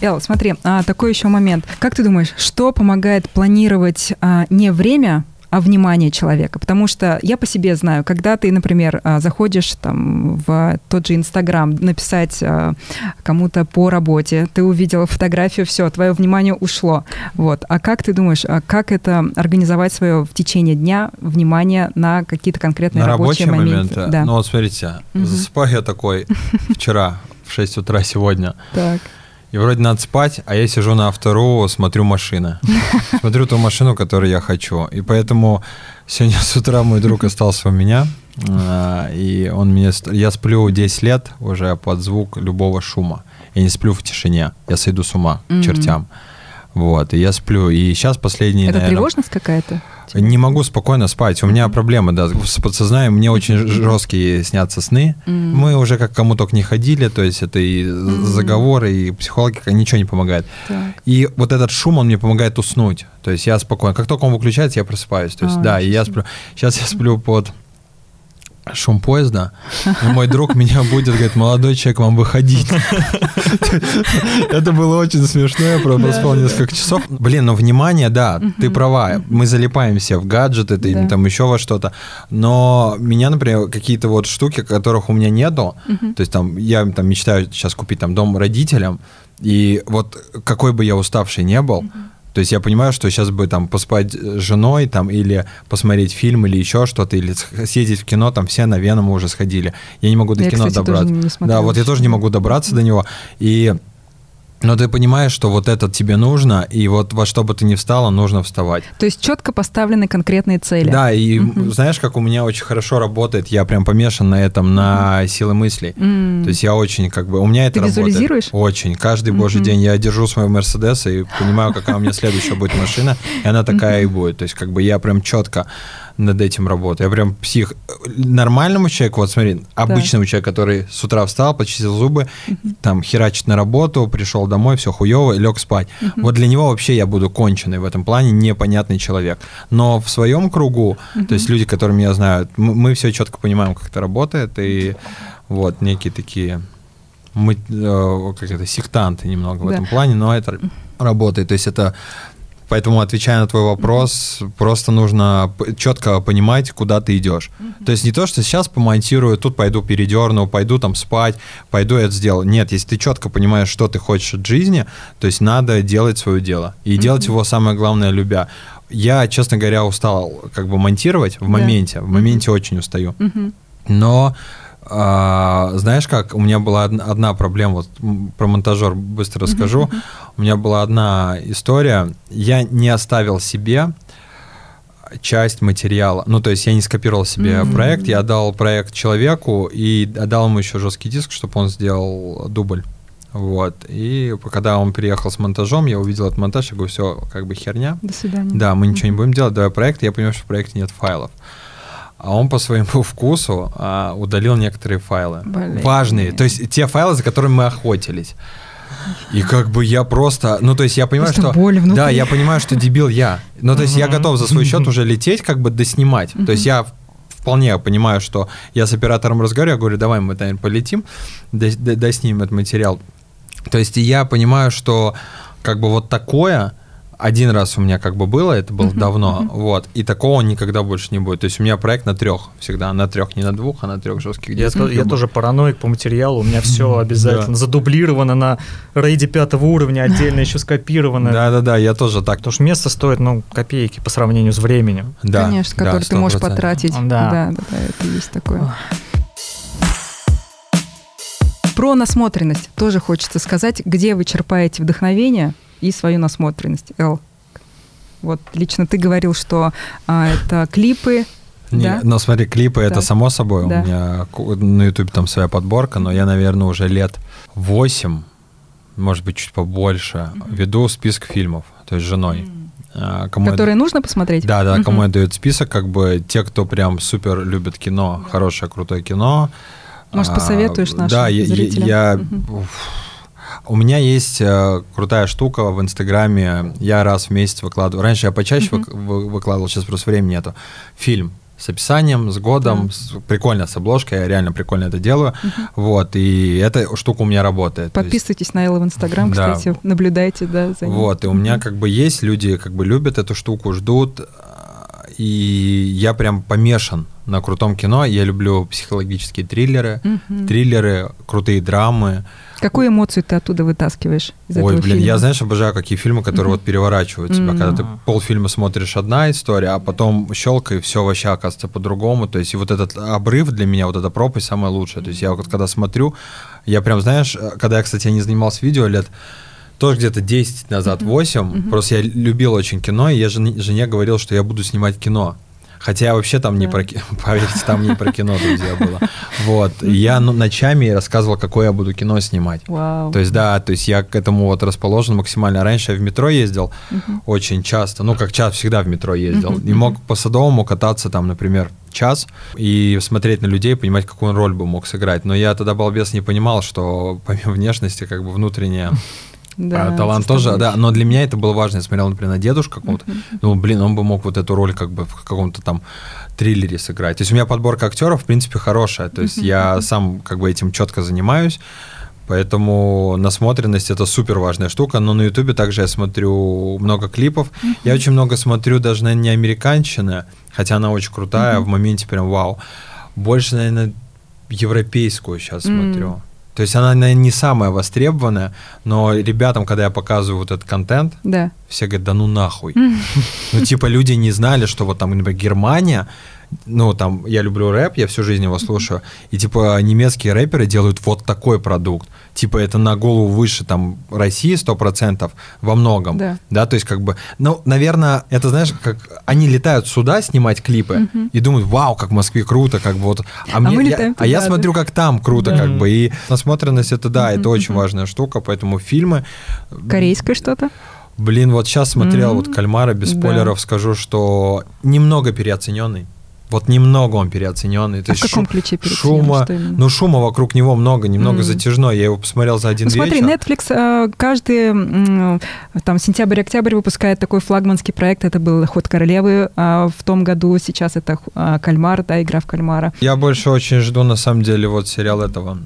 Эл, смотри, а, такой еще момент. Как ты думаешь, что помогает планировать а, не время, внимание человека. Потому что я по себе знаю, когда ты, например, а, заходишь там в тот же Инстаграм написать а, кому-то по работе, ты увидела фотографию, все, твое внимание ушло. Вот. А как ты думаешь, а как это организовать свое в течение дня внимание на какие-то конкретные на рабочие, рабочие моменты? моменты? Да. Ну вот смотрите, угу. засыпаю я такой вчера в 6 утра сегодня. Так. И вроде надо спать, а я сижу на автору, смотрю машины. Смотрю ту машину, которую я хочу. И поэтому сегодня с утра мой друг остался у меня. А, и он мне... Я сплю 10 лет уже под звук любого шума. Я не сплю в тишине. Я сойду с ума к чертям. Вот, и я сплю. И сейчас последние, Это наверное, тревожность какая-то? Не могу спокойно спать. У меня проблемы, да, с подсознанием. Мне очень жесткие снятся сны. Mm-hmm. Мы уже как кому только не ходили, то есть это и mm-hmm. заговоры, и психологика, ничего не помогает. Так. И вот этот шум, он мне помогает уснуть. То есть я спокойно. Как только он выключается, я просыпаюсь. То есть, а, да, и я сплю. Сейчас я сплю под шум поезда, и мой друг меня будет, говорит, молодой человек, вам выходить. Это было очень смешно, я проспал несколько часов. Блин, ну внимание, да, ты права, мы залипаем все в гаджеты, там еще во что-то, но меня, например, какие-то вот штуки, которых у меня нету, то есть там я там мечтаю сейчас купить там дом родителям, и вот какой бы я уставший не был, то есть я понимаю, что сейчас бы там поспать с женой там или посмотреть фильм или еще что-то, или съездить в кино, там все на Венома уже сходили. Я не могу до я, кино кстати, добраться. да, вот я тоже не могу добраться до него. И Но ты понимаешь, что вот это тебе нужно, и вот во что бы ты ни встала, нужно вставать. То есть четко поставлены конкретные цели. Да, и угу. знаешь, как у меня очень хорошо работает, я прям помешан на этом, на силы мыслей. Mm. То есть я очень как бы, у меня это ты работает. визуализируешь? Очень. Каждый божий mm-hmm. день я держу своего Мерседеса и понимаю, какая у меня следующая будет машина, и она такая и будет. То есть как бы я прям четко над этим работаю. Я прям псих. Нормальному человеку, вот смотри, обычному да. человеку, который с утра встал, почистил зубы, угу. там херачит на работу, пришел домой, все хуево, лег спать. Угу. Вот для него вообще я буду конченый в этом плане, непонятный человек. Но в своем кругу, угу. то есть люди, которые меня знают, мы, мы все четко понимаем, как это работает, и вот некие такие мы, э, как это, сектанты немного да. в этом плане, но это работает. То есть это Поэтому, отвечая на твой вопрос, mm-hmm. просто нужно четко понимать, куда ты идешь. Mm-hmm. То есть не то, что сейчас помонтирую, тут пойду передерну, пойду там спать, пойду это сделаю. Нет, если ты четко понимаешь, что ты хочешь от жизни, то есть надо делать свое дело. И mm-hmm. делать его, самое главное, любя. Я, честно говоря, устал как бы монтировать в моменте. Yeah. В моменте mm-hmm. очень устаю. Mm-hmm. Но а, знаешь как, у меня была одна, одна проблема, вот про монтажер быстро расскажу. Uh-huh. У меня была одна история, я не оставил себе часть материала. Ну, то есть я не скопировал себе mm-hmm. проект, я отдал проект человеку и отдал ему еще жесткий диск, чтобы он сделал дубль. Вот. И когда он приехал с монтажом, я увидел этот монтаж, я говорю, все, как бы херня. До свидания. Да, мы ничего mm-hmm. не будем делать, давай проект. Я понимаю, что в проекте нет файлов а он по своему вкусу а, удалил некоторые файлы. Блин. Важные. То есть те файлы, за которыми мы охотились. И как бы я просто, ну то есть я понимаю, просто что, боль да, я понимаю, что дебил я. Ну то есть я готов за свой счет уже лететь, как бы доснимать. То есть я вполне понимаю, что я с оператором разговариваю, я говорю, давай мы, наверное, полетим, доснимем этот материал. То есть я понимаю, что как бы вот такое, один раз у меня как бы было, это было uh-huh, давно, uh-huh. вот, и такого никогда больше не будет. То есть у меня проект на трех всегда, на трех, не на двух, а на трех жестких дисках. Я, я тоже параноик по материалу, у меня все обязательно задублировано на рейде пятого уровня, отдельно еще скопировано. Да-да-да, я тоже так. Потому что место стоит, ну, копейки по сравнению с временем. Да, Конечно, которое ты можешь потратить. Да. да, да, да, это есть такое. Про насмотренность тоже хочется сказать, где вы черпаете вдохновение – и свою насмотренность. Эл, вот лично ты говорил, что а, это клипы, не, да? Но смотри, клипы так. это само собой. Да. У меня на YouTube там своя подборка, но я, наверное, уже лет 8, может быть, чуть побольше, mm-hmm. веду список фильмов, то есть с женой. Mm-hmm. Кому Которые это... нужно посмотреть? Да, да, mm-hmm. кому я дают список, как бы те, кто прям супер любит кино, хорошее, крутое кино. Может, посоветуешь нашим да, зрителям? я, я mm-hmm. У меня есть э, крутая штука в Инстаграме. Я раз в месяц выкладываю. Раньше я почаще uh-huh. вы, выкладывал, сейчас просто времени нету. Фильм с описанием, с годом, да. с, прикольно с обложкой, я реально прикольно это делаю. Uh-huh. Вот, и эта штука у меня работает. Подписывайтесь есть... на Элла в Инстаграм, да. кстати, наблюдайте, да, за ним. Вот, и у меня как бы есть люди, как бы любят эту штуку, ждут, и я прям помешан на крутом кино. Я люблю психологические триллеры, uh-huh. триллеры, крутые драмы. Какую эмоцию ты оттуда вытаскиваешь из Ой, этого блин, фильма? я, знаешь, обожаю какие фильмы, которые mm-hmm. вот переворачивают тебя. Mm-hmm. Когда ты полфильма смотришь одна история, а потом щелка, и все вообще оказывается по-другому. То есть и вот этот обрыв для меня, вот эта пропасть самая лучшая. То есть я вот когда смотрю, я прям, знаешь, когда я, кстати, я не занимался видео лет тоже где-то 10 назад, 8, mm-hmm. просто я любил очень кино, и я жене, жене говорил, что я буду снимать кино. Хотя вообще там да. не про поверьте, там не про кино, друзья, было. Вот. я ну, ночами рассказывал, какое я буду кино снимать. Вау. То есть, да, то есть я к этому вот расположен максимально. Раньше я в метро ездил uh-huh. очень часто, ну, как час всегда в метро ездил. Uh-huh. И мог по Садовому кататься там, например, час и смотреть на людей, понимать, какую он роль бы мог сыграть. Но я тогда, балбес, не понимал, что помимо внешности, как бы внутренняя да, а, талант тоже, да, но для меня это было важно. Я смотрел, например, на дедушку какого-то, ну, блин, он бы мог вот эту роль как бы в каком-то там триллере сыграть. То есть у меня подборка актеров, в принципе, хорошая. То есть я сам как бы этим четко занимаюсь. Поэтому насмотренность это супер важная штука. Но на Ютубе также я смотрю много клипов. Mm-hmm. Я очень много смотрю даже, наверное, не американщина, хотя она очень крутая, mm-hmm. в моменте прям вау. Больше, наверное, европейскую сейчас mm-hmm. смотрю. То есть она, наверное, не самая востребованная, но ребятам, когда я показываю вот этот контент, да. все говорят, да ну нахуй. Ну, типа, люди не знали, что вот там, например, Германия, ну, там, я люблю рэп, я всю жизнь его слушаю, и, типа, немецкие рэперы делают вот такой продукт. Типа, это на голову выше, там, России 100% во многом. Да. Да, то есть, как бы, ну, наверное, это, знаешь, как они летают сюда снимать клипы и думают, вау, как в Москве круто, как бы вот. А, мне, мы я- летаем а я туда, смотрю, как там круто, Да. как бы. И насмотренность, это да, это очень важная штука, поэтому фильмы... Корейское что-то? Блин, вот сейчас смотрел М, вот Кальмара, без да. спойлеров скажу, что немного переоцененный. Вот немного он переоцененный. То А в каком шу- ключе переоценен? шума, ну шума вокруг него много, немного М. затяжной. Я его посмотрел за один Ну, смотри, вечер. Netflix э, каждый там сентябрь-октябрь выпускает такой флагманский проект. Это был «Ход королевы» а, в том году. Сейчас это а, «Кальмар», да, игра в кальмара. Я больше очень жду, на самом деле, вот сериал этого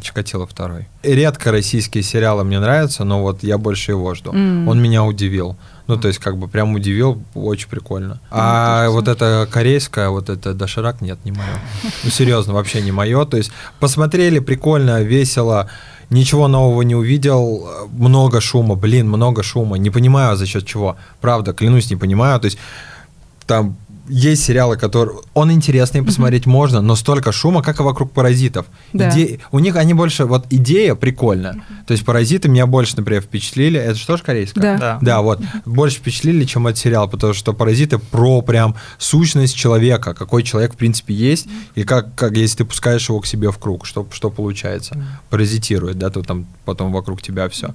Чикатило второй. Редко российские сериалы мне нравятся, но вот я больше его жду. М. Он меня удивил. Ну, то есть, как бы прям удивил, очень прикольно. А тоже вот это корейское, вот это доширак, нет, не мое. Ну, серьезно, вообще не мое. То есть, посмотрели, прикольно, весело, ничего нового не увидел, много шума, блин, много шума. Не понимаю, за счет чего. Правда, клянусь, не понимаю. То есть, там есть сериалы, которые... Он интересный, посмотреть можно, но столько шума, как и вокруг «Паразитов». Да. Иде- У них они больше... Вот идея прикольная. То есть «Паразиты» меня больше, например, впечатлили. Это что ж корейское? Да. Да. Да, вот. Больше впечатлили, чем этот сериал, потому что «Паразиты» про прям сущность человека, какой человек в принципе есть, и как, как если ты пускаешь его к себе в круг, что, что получается. Паразитирует, да, то там потом вокруг тебя все.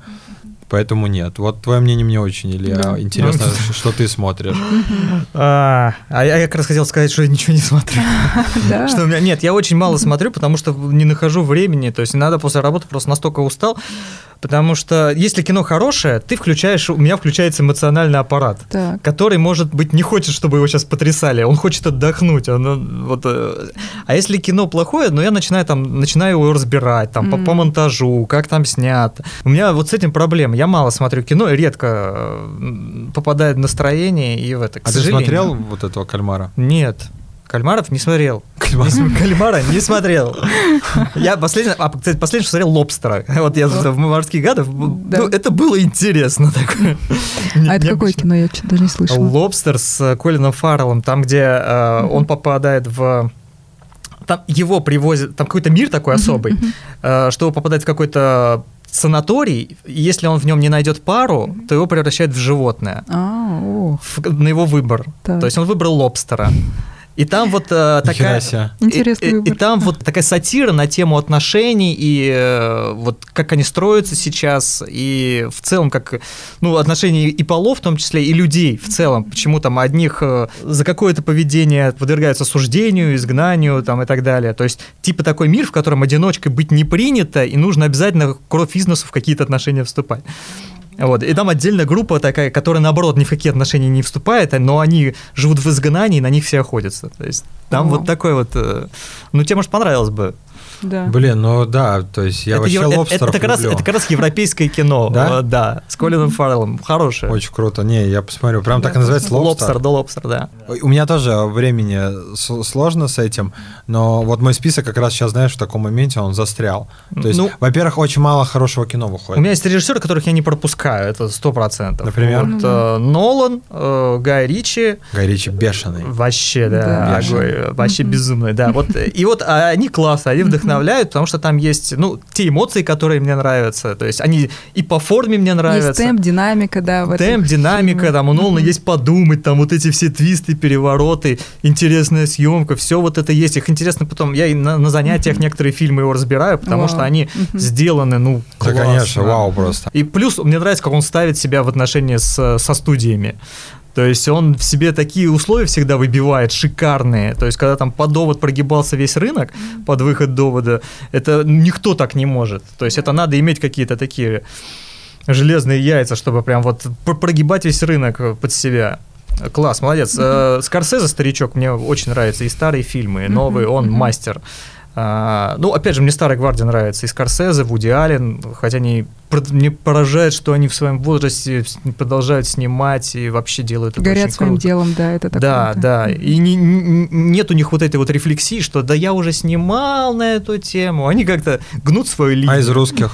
Поэтому нет. Вот твое мнение мне очень, Илья, Да. интересно, что ты смотришь. А, а я как раз хотел сказать, что я ничего не смотрю. Что у меня нет, я очень мало смотрю, потому что не нахожу времени. То есть иногда после работы просто настолько устал. Потому что если кино хорошее, ты включаешь, у меня включается эмоциональный аппарат. Так. который, может быть, не хочет, чтобы его сейчас потрясали, он хочет отдохнуть. Он, вот, э, а если кино плохое, ну я начинаю там, начинаю его разбирать, там, по, Мгм. по монтажу, как там снято. У меня вот с этим проблема. Я мало смотрю кино и редко э, попадает в настроение и в это. К А ты сожалению. смотрел вот этого кальмара? Нет. Кальмаров не смотрел. Кальмара не смотрел. Я последний, а, кстати, последний, что смотрел Лобстера. Вот я в морских гадов. Да. Ну, это было интересно такое. А это какое кино? Я что-то даже не слышала. Лобстер с э, Колином Фарреллом, там, где э, он попадает в... Там его привозят, там какой-то мир такой особый, э, что он попадает в какой-то санаторий, и если он в нем не найдет пару, то его превращают в животное А, о, в- на его выбор. Так. То есть он выбрал лобстера. И там вот э, такая... Интересный и, и- и там вот такая сатира на тему отношений и э, вот как они строятся сейчас и в целом как ну отношения и полов в том числе и людей в целом. Почему там одних э, за какое-то поведение подвергаются осуждению изгнанию там и так далее. То есть типа такой мир в котором одиночкой быть не принято и нужно обязательно кровь из носу в какие-то отношения вступать вот. И там отдельная группа такая, которая, наоборот, ни в какие отношения не вступает, но они живут в изгнании, и на них все охотятся. То есть там О. вот такой вот... э, Ну, тебе, может, понравилось бы. Да. Блин, ну да, то есть я это, вообще ев- это- лобстеров это как раз, это как раз европейское кино. Да? Э, Да, с Колином Фарреллом. Хорошее. Очень круто. Не, я посмотрю. Прям Да, так и называется лобстер. Лобстер, да, лобстер, да. У меня тоже времени сложно с этим, но вот мой список как раз сейчас, знаешь, в таком моменте он застрял. То есть, Ну, во-первых, очень мало хорошего кино У выходит. меня есть режиссеры, которых я не пропускаю, это сто процентов. Например? Вот, э, Нолан, э, Гай Ричи, Гай Ричи бешеный. Вообще, да, Да. огонь, вообще безумный, да. Вот, э, и вот а, они классно, они вдохновляют, потому что там есть, ну, те эмоции, которые мне нравятся, то есть они и по форме мне нравятся. Есть темп, динамика, да. в Темп, динамика, там у Нолана Мгм. есть подумать, там вот эти все твисты, перевороты, интересная съемка, все вот это есть. Их интересно потом, я и на, на занятиях некоторые фильмы его разбираю, потому Вау. что они сделаны, ну, Да, классно. конечно, вау просто. И плюс мне нравится, как он ставит себя в отношении с, со студиями. То есть он в себе такие условия всегда выбивает, шикарные. То есть когда там под довод прогибался весь рынок, под выход довода, это никто так не может. То есть это надо иметь какие-то такие железные яйца, чтобы прям вот пр- прогибать весь рынок э, под себя. Класс, молодец. Э, Скорсезе, старичок, мне очень нравится. И старые фильмы, и новые, он мгм. мастер. А, ну, опять же, мне Старая Гвардия нравится. И Скорсезе, Вуди Аллен, хотя они мне поражает, что они в своем возрасте продолжают снимать и вообще делают это Горят очень своим круто. делом, да, это такое. Да, да. И не- не- нет у них вот этой вот рефлексии, что да я уже снимал на эту тему. Они как-то гнут свою линию. А из русских?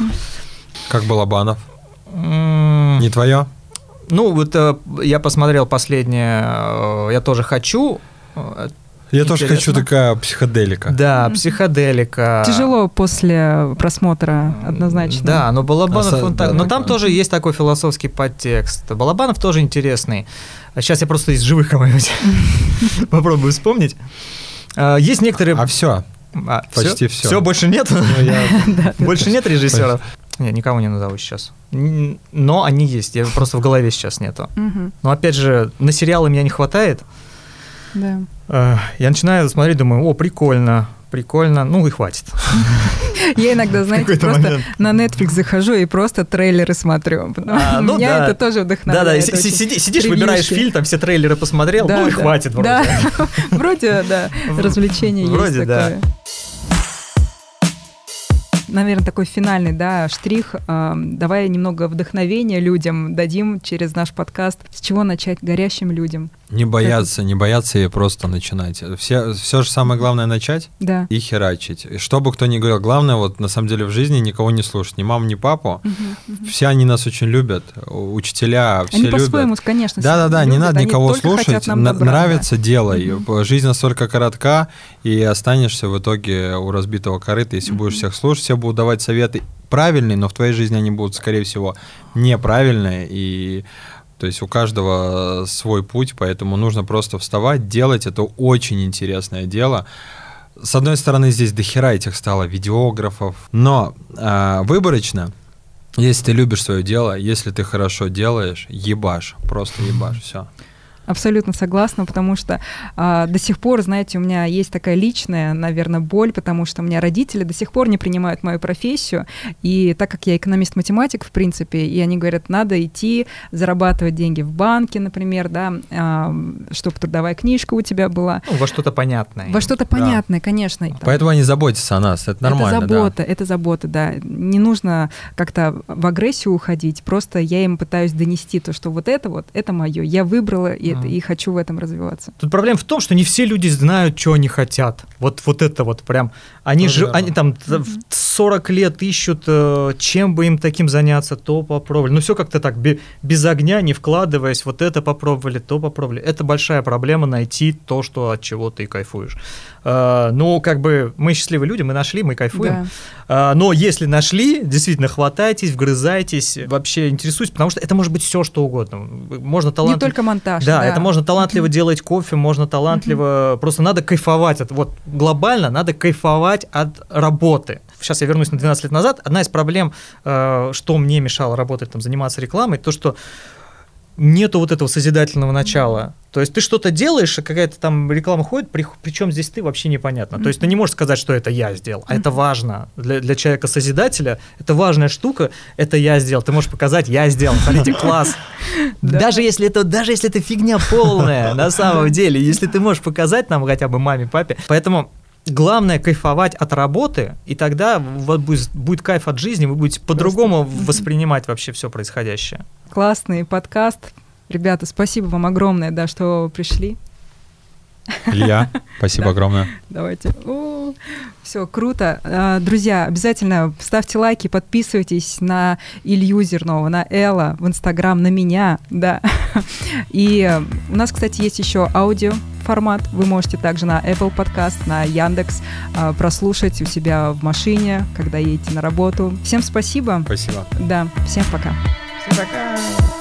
Как Балабанов? Не твое? Ну, вот э, я посмотрел последнее, э, я тоже хочу. Я тоже Интересно. хочу такая психоделика. Да, Мгм. психоделика. Тяжело после просмотра, однозначно. Да, но Балабанов, Оса- он так- да, но да. там тоже есть такой философский подтекст. Балабанов тоже интересный. Сейчас я просто из живых кого-нибудь попробую вспомнить. А, Есть некоторые... А все. А, почти всё. Все, больше нет? Да. Больше нет режиссеров? Не, никого не назову сейчас. Но они есть, я просто в голове сейчас нету. Но опять же, на сериалы меня не хватает. Да. Э, Я начинаю смотреть, думаю, о, прикольно, прикольно, ну и хватит. Я иногда, знаете, просто момент. на Netflix захожу и просто трейлеры смотрю. А, ну Меня да. это тоже вдохновляет. Да-да, сидишь, выбираешь Превьюшки. фильм, там все трейлеры посмотрел, Да, ну и да. хватит вроде. Да, вроде, да, развлечение вроде есть да. Наверное, такой финальный, да, штрих. Эм, Давай немного вдохновения людям дадим через наш подкаст. С чего начать горящим людям? Не бояться, не бояться и просто начинать. Все, все же самое главное начать Да. и херачить. И что бы кто ни говорил, главное вот на самом деле в жизни никого не слушать, ни маму, ни папу. Мгм, мгм. Все они нас очень любят, учителя все Они любят. по-своему, конечно, Да-да-да, не надо они никого слушать, нам добра, да. нравится, делай. Мгм. Жизнь настолько коротка, и останешься в итоге у разбитого корыта, если будешь Мгм. всех слушать, все будут давать советы правильные, но в твоей жизни они будут, скорее всего, неправильные, и то есть у каждого свой путь, поэтому нужно просто вставать, делать, это очень интересное дело. С одной стороны, здесь дохера этих стало видеографов, но а, выборочно, если ты любишь свое дело, если ты хорошо делаешь, ебашь, просто ебашь, все. Абсолютно согласна, потому что а, до сих пор, знаете, у меня есть такая личная, наверное, боль, потому что у меня родители до сих пор не принимают мою профессию, и так как я экономист-математик, в принципе, и они говорят, надо идти зарабатывать деньги в банке, например, да, чтобы трудовая книжка у тебя была, Ну, во что-то понятное. во что-то понятное, конечно. там- Поэтому они заботятся о нас, это нормально, это забота, это забота, да. Не нужно как-то в агрессию уходить, просто я им пытаюсь донести то, что вот это вот, это мое, я выбрала и, Мгм. и хочу в этом развиваться. Тут проблема в том, что не все люди знают, что они хотят. Вот, вот это вот прям. Они Тоже же, они там в 40 лет ищут, э, чем бы им таким заняться, то попробовали. Ну все как-то так, бе- без огня, не вкладываясь, вот это попробовали, то попробовали. Это большая проблема найти то, что от чего ты кайфуешь. Э, ну, как бы мы счастливые люди, мы нашли, мы кайфуем. Да. А, Но если нашли, действительно хватайтесь, вгрызайтесь, вообще интересуйтесь, потому что это может быть все, что угодно. Можно Не талантливо... только монтаж. Да, это можно талантливо Мгм. делать кофе, можно талантливо... Просто надо кайфовать. от- Вот глобально надо кайфовать от работы. Сейчас я вернусь на 12 лет назад. Одна из проблем, э, что мне мешало работать, там, заниматься рекламой, то, что нету вот этого созидательного начала. То есть ты что-то делаешь, а какая-то там реклама ходит, при, причем здесь ты вообще непонятно. То есть ты не можешь сказать, что это я сделал, а это важно. Для, для человека-созидателя это важная штука, это я сделал. Ты можешь показать, я сделал, смотрите, класс. Да. Даже если это, даже если это фигня полная, на самом деле, если ты можешь показать нам хотя бы маме, папе. Поэтому Главное кайфовать от работы, и тогда вот будет, будет кайф от жизни, вы будете по-другому воспринимать вообще все происходящее. Классный подкаст. Ребята, спасибо вам огромное, да, что пришли. Илья, спасибо Да. огромное. Давайте. Все, круто. А, Друзья, обязательно ставьте лайки, подписывайтесь на Илью Зернова, на Элла, в Инстаграм, на меня, да. И у нас, кстати, есть еще аудио формат. Вы можете также на Apple Podcast, на Яндекс а, прослушать у себя в машине, когда едете на работу. Всем спасибо. Спасибо. Да, всем пока. Всем пока.